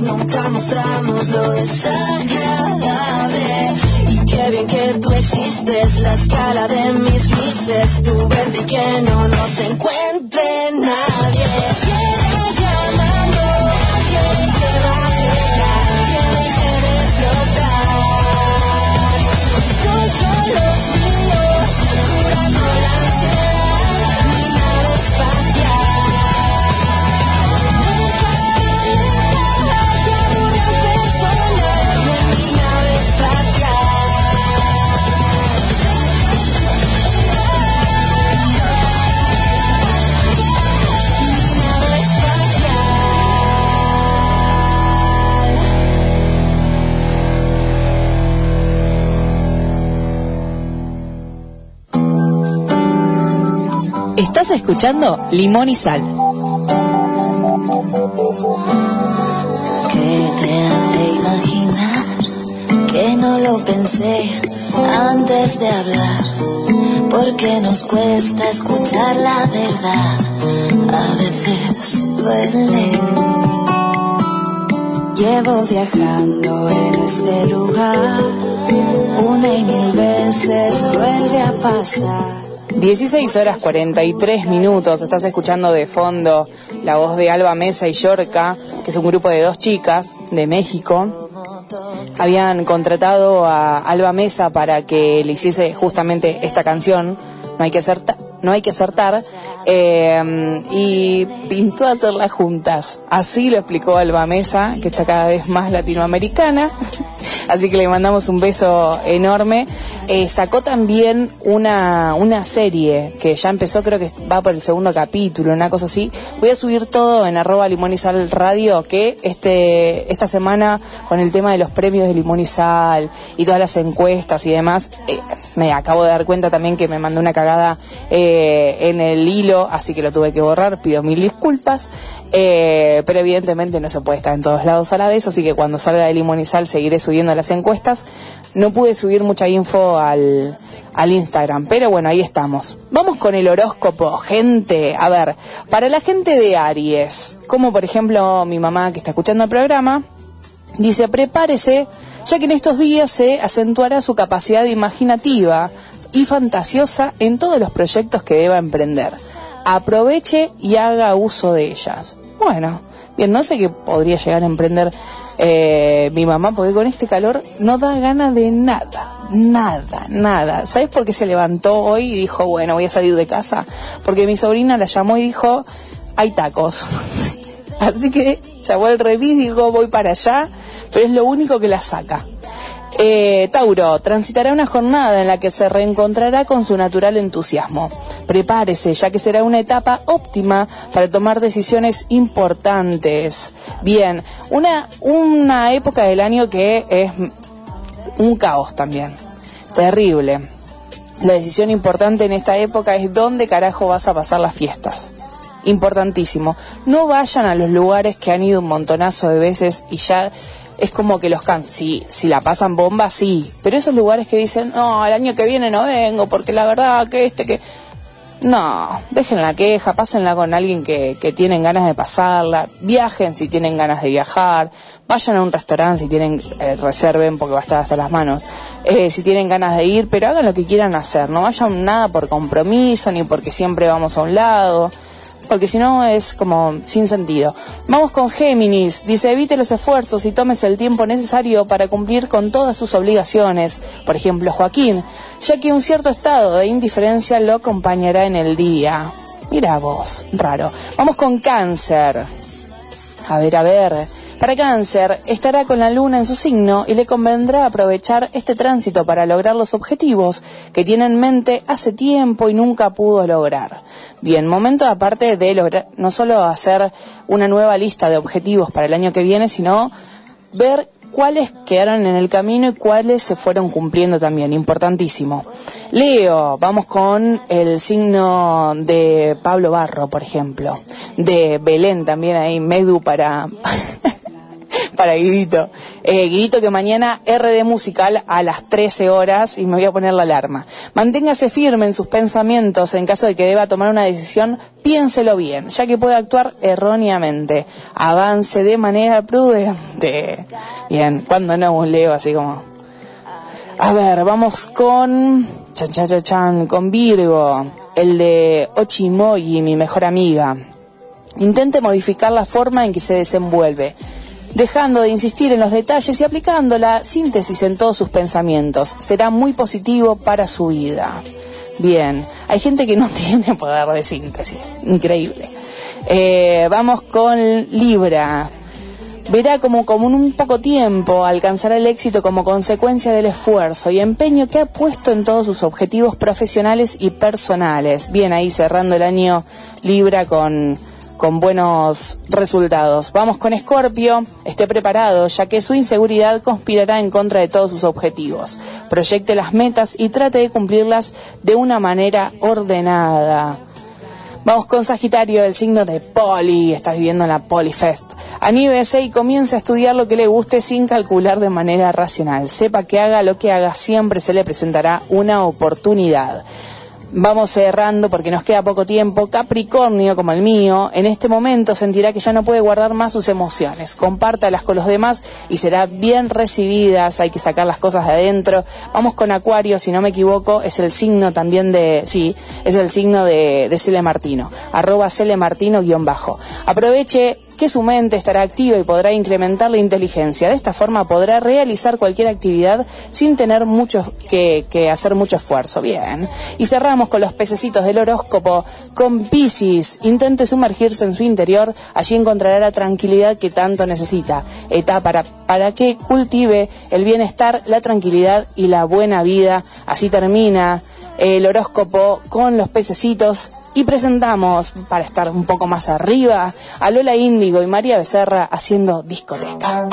Nunca mostramos lo desagradable. Y qué bien que tú existes, la escala de mis grises, tu verte y que no nos encuentre escuchando Limón y Sal. ¿Qué te hace imaginar que no lo pensé antes de hablar? Porque nos cuesta escuchar la verdad. A veces duele. Llevo viajando en este lugar, una y mil veces vuelve a pasar. 16 horas 43 minutos, estás escuchando de fondo la voz de Alba Mesa y Yorca, que es un grupo de dos chicas de México. Habían contratado a Alba Mesa para que le hiciese justamente esta canción, No hay que ser, no hay que acertar. Eh, y pintó hacerlas juntas. Así lo explicó Alba Mesa, que está cada vez más latinoamericana. Así que le mandamos un beso enorme. Eh, sacó también una, una serie que ya empezó, creo que va por el segundo capítulo, una cosa así. Voy a subir todo en arroba limón y sal radio, que este, esta semana con el tema de los premios de limón y sal y todas las encuestas y demás, eh, me acabo de dar cuenta también que me mandó una cagada eh, en el hilo, así que lo tuve que borrar, pido mil disculpas. Eh, pero evidentemente no se puede estar en todos lados a la vez, así que cuando salga de limón y sal seguiré subiendo las encuestas. No pude subir mucha info al, al Instagram, pero bueno, ahí estamos. Vamos con el horóscopo, gente. A ver, para la gente de Aries, como por ejemplo mi mamá que está escuchando el programa, dice, prepárese, ya que en estos días se acentuará su capacidad imaginativa y fantasiosa en todos los proyectos que deba emprender. Aproveche y haga uso de ellas. Bueno, bien, no sé qué podría llegar a emprender eh, mi mamá, porque con este calor no da ganas de nada, nada, nada. ¿Sabes por qué se levantó hoy y dijo, bueno, voy a salir de casa? Porque mi sobrina la llamó y dijo, hay tacos. Así que llamó el revis y dijo, voy para allá, pero es lo único que la saca. Eh, Tauro, transitará una jornada en la que se reencontrará con su natural entusiasmo. Prepárese, ya que será una etapa óptima para tomar decisiones importantes. Bien, una, una época del año que es un caos también. Terrible. La decisión importante en esta época es dónde carajo vas a pasar las fiestas. Importantísimo. No vayan a los lugares que han ido un montonazo de veces y ya es como que los can si, si la pasan bomba, sí, pero esos lugares que dicen, no, el año que viene no vengo, porque la verdad que este, que... No, dejen la queja, pásenla con alguien que, que tienen ganas de pasarla, viajen si tienen ganas de viajar, vayan a un restaurante si tienen, eh, reserven porque va a estar hasta las manos, eh, si tienen ganas de ir, pero hagan lo que quieran hacer, no vayan nada por compromiso ni porque siempre vamos a un lado porque si no es como sin sentido. Vamos con Géminis, dice evite los esfuerzos y tómese el tiempo necesario para cumplir con todas sus obligaciones, por ejemplo Joaquín, ya que un cierto estado de indiferencia lo acompañará en el día. Mira vos, raro. Vamos con Cáncer. A ver, a ver. Para cáncer, estará con la luna en su signo y le convendrá aprovechar este tránsito para lograr los objetivos que tiene en mente hace tiempo y nunca pudo lograr. Bien, momento aparte de lograr, no solo hacer una nueva lista de objetivos para el año que viene, sino ver cuáles quedaron en el camino y cuáles se fueron cumpliendo también, importantísimo. Leo, vamos con el signo de Pablo Barro, por ejemplo, de Belén también ahí, Medu para... para Guidito. Eh, Guidito que mañana RD musical a las 13 horas y me voy a poner la alarma. Manténgase firme en sus pensamientos en caso de que deba tomar una decisión, piénselo bien, ya que puede actuar erróneamente. Avance de manera prudente. Bien, cuando no un Leo así como... A ver, vamos con... Chan, chan, chan, chan, con Virgo, el de Ochimoyi, mi mejor amiga. Intente modificar la forma en que se desenvuelve dejando de insistir en los detalles y aplicando la síntesis en todos sus pensamientos. Será muy positivo para su vida. Bien, hay gente que no tiene poder de síntesis, increíble. Eh, vamos con Libra. Verá como, como en un poco tiempo alcanzará el éxito como consecuencia del esfuerzo y empeño que ha puesto en todos sus objetivos profesionales y personales. Bien, ahí cerrando el año Libra con, con buenos resultados. Vamos con Escorpio, esté preparado, ya que su inseguridad conspirará en contra de todos sus objetivos. Proyecte las metas y trate de cumplirlas de una manera ordenada. Vamos con Sagitario, el signo de Poli, estás viviendo en la Polifest. Anímese y comience a estudiar lo que le guste sin calcular de manera racional. Sepa que haga lo que haga, siempre se le presentará una oportunidad. Vamos cerrando porque nos queda poco tiempo. Capricornio, como el mío, en este momento sentirá que ya no puede guardar más sus emociones. Compártalas con los demás y será bien recibidas. Hay que sacar las cosas de adentro. Vamos con Acuario, si no me equivoco, es el signo también de, sí, es el signo de, de Cele Martino. Arroba Cele Martino guion bajo. Aproveche que su mente estará activa y podrá incrementar la inteligencia. De esta forma podrá realizar cualquier actividad sin tener mucho que, hacer mucho esfuerzo. Bien. Y cerramos con los pececitos del horóscopo. Con Pisces, intente sumergirse en su interior, allí encontrará la tranquilidad que tanto necesita. Etapa para, para que cultive el bienestar, la tranquilidad y la buena vida. Así termina el horóscopo con los pececitos y presentamos, para estar un poco más arriba, a Lola Índigo y María Becerra haciendo discoteca.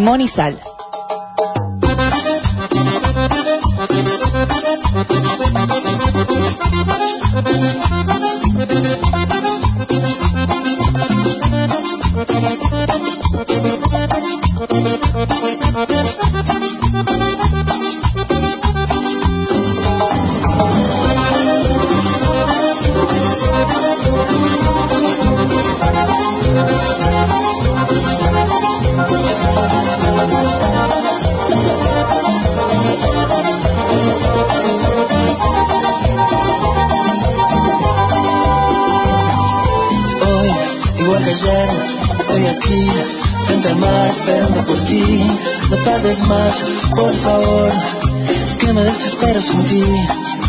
limón sal. no tardes más, por favor, que me desespero sin ti.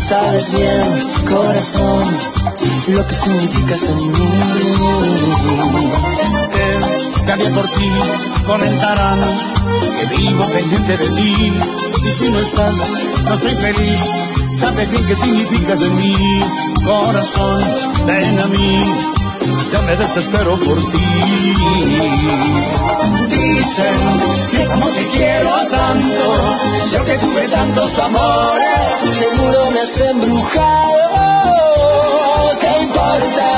Sabes bien, corazón, lo que significas en mí. Te por ti, comentarán que vivo pendiente de ti. Y si no estás, no soy feliz. Sabes bien qué significas en mí, corazón, ven a mí ya me desespero por ti. Dicen que como te quiero tanto, yo que tuve tantos amores, seguro me has embrujado. ¿Qué importa?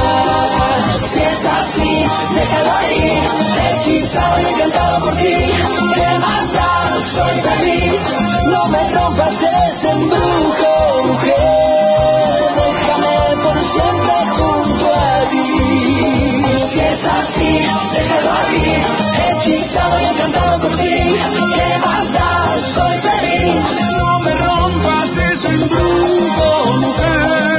Si es así, déjalo ir, hechizado y encantado por ti. ¿Qué más da? Soy feliz, no me rompas ese embrujo, mujer. Déjame por siempre jugar. Si es así, déjalo aquí, hechizado y encantado por ti. ¿Qué más da? Soy feliz. No me rompas ese embrujo, mujer.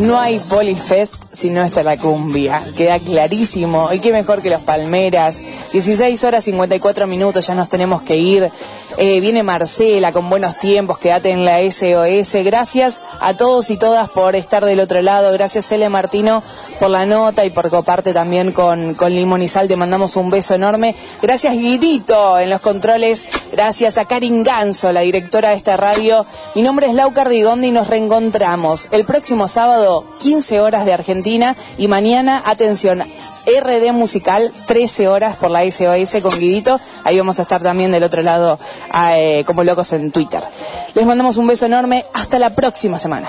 No hay Polifest si no está la cumbia. Queda clarísimo. Y qué mejor que los Palmeras. 16 horas 54 minutos, ya nos tenemos que ir. Eh, viene Marcela con buenos tiempos. Quédate en la SOS. Gracias a todos y todas por estar del otro lado. Gracias, Cele Martino, por la nota y por coparte también con, Limón y Sal. Te mandamos un beso enorme. Gracias, Guidito, en los controles. Gracias a Karin Ganso, la directora de esta radio. Mi nombre es Lau Cardigondi y nos reencontramos el próximo sábado, 15 horas de Argentina. Y mañana, atención, RD Musical, 13 horas por la SOS con Guidito. Ahí vamos a estar también del otro lado eh, como locos en Twitter. Les mandamos un beso enorme. Hasta la próxima semana.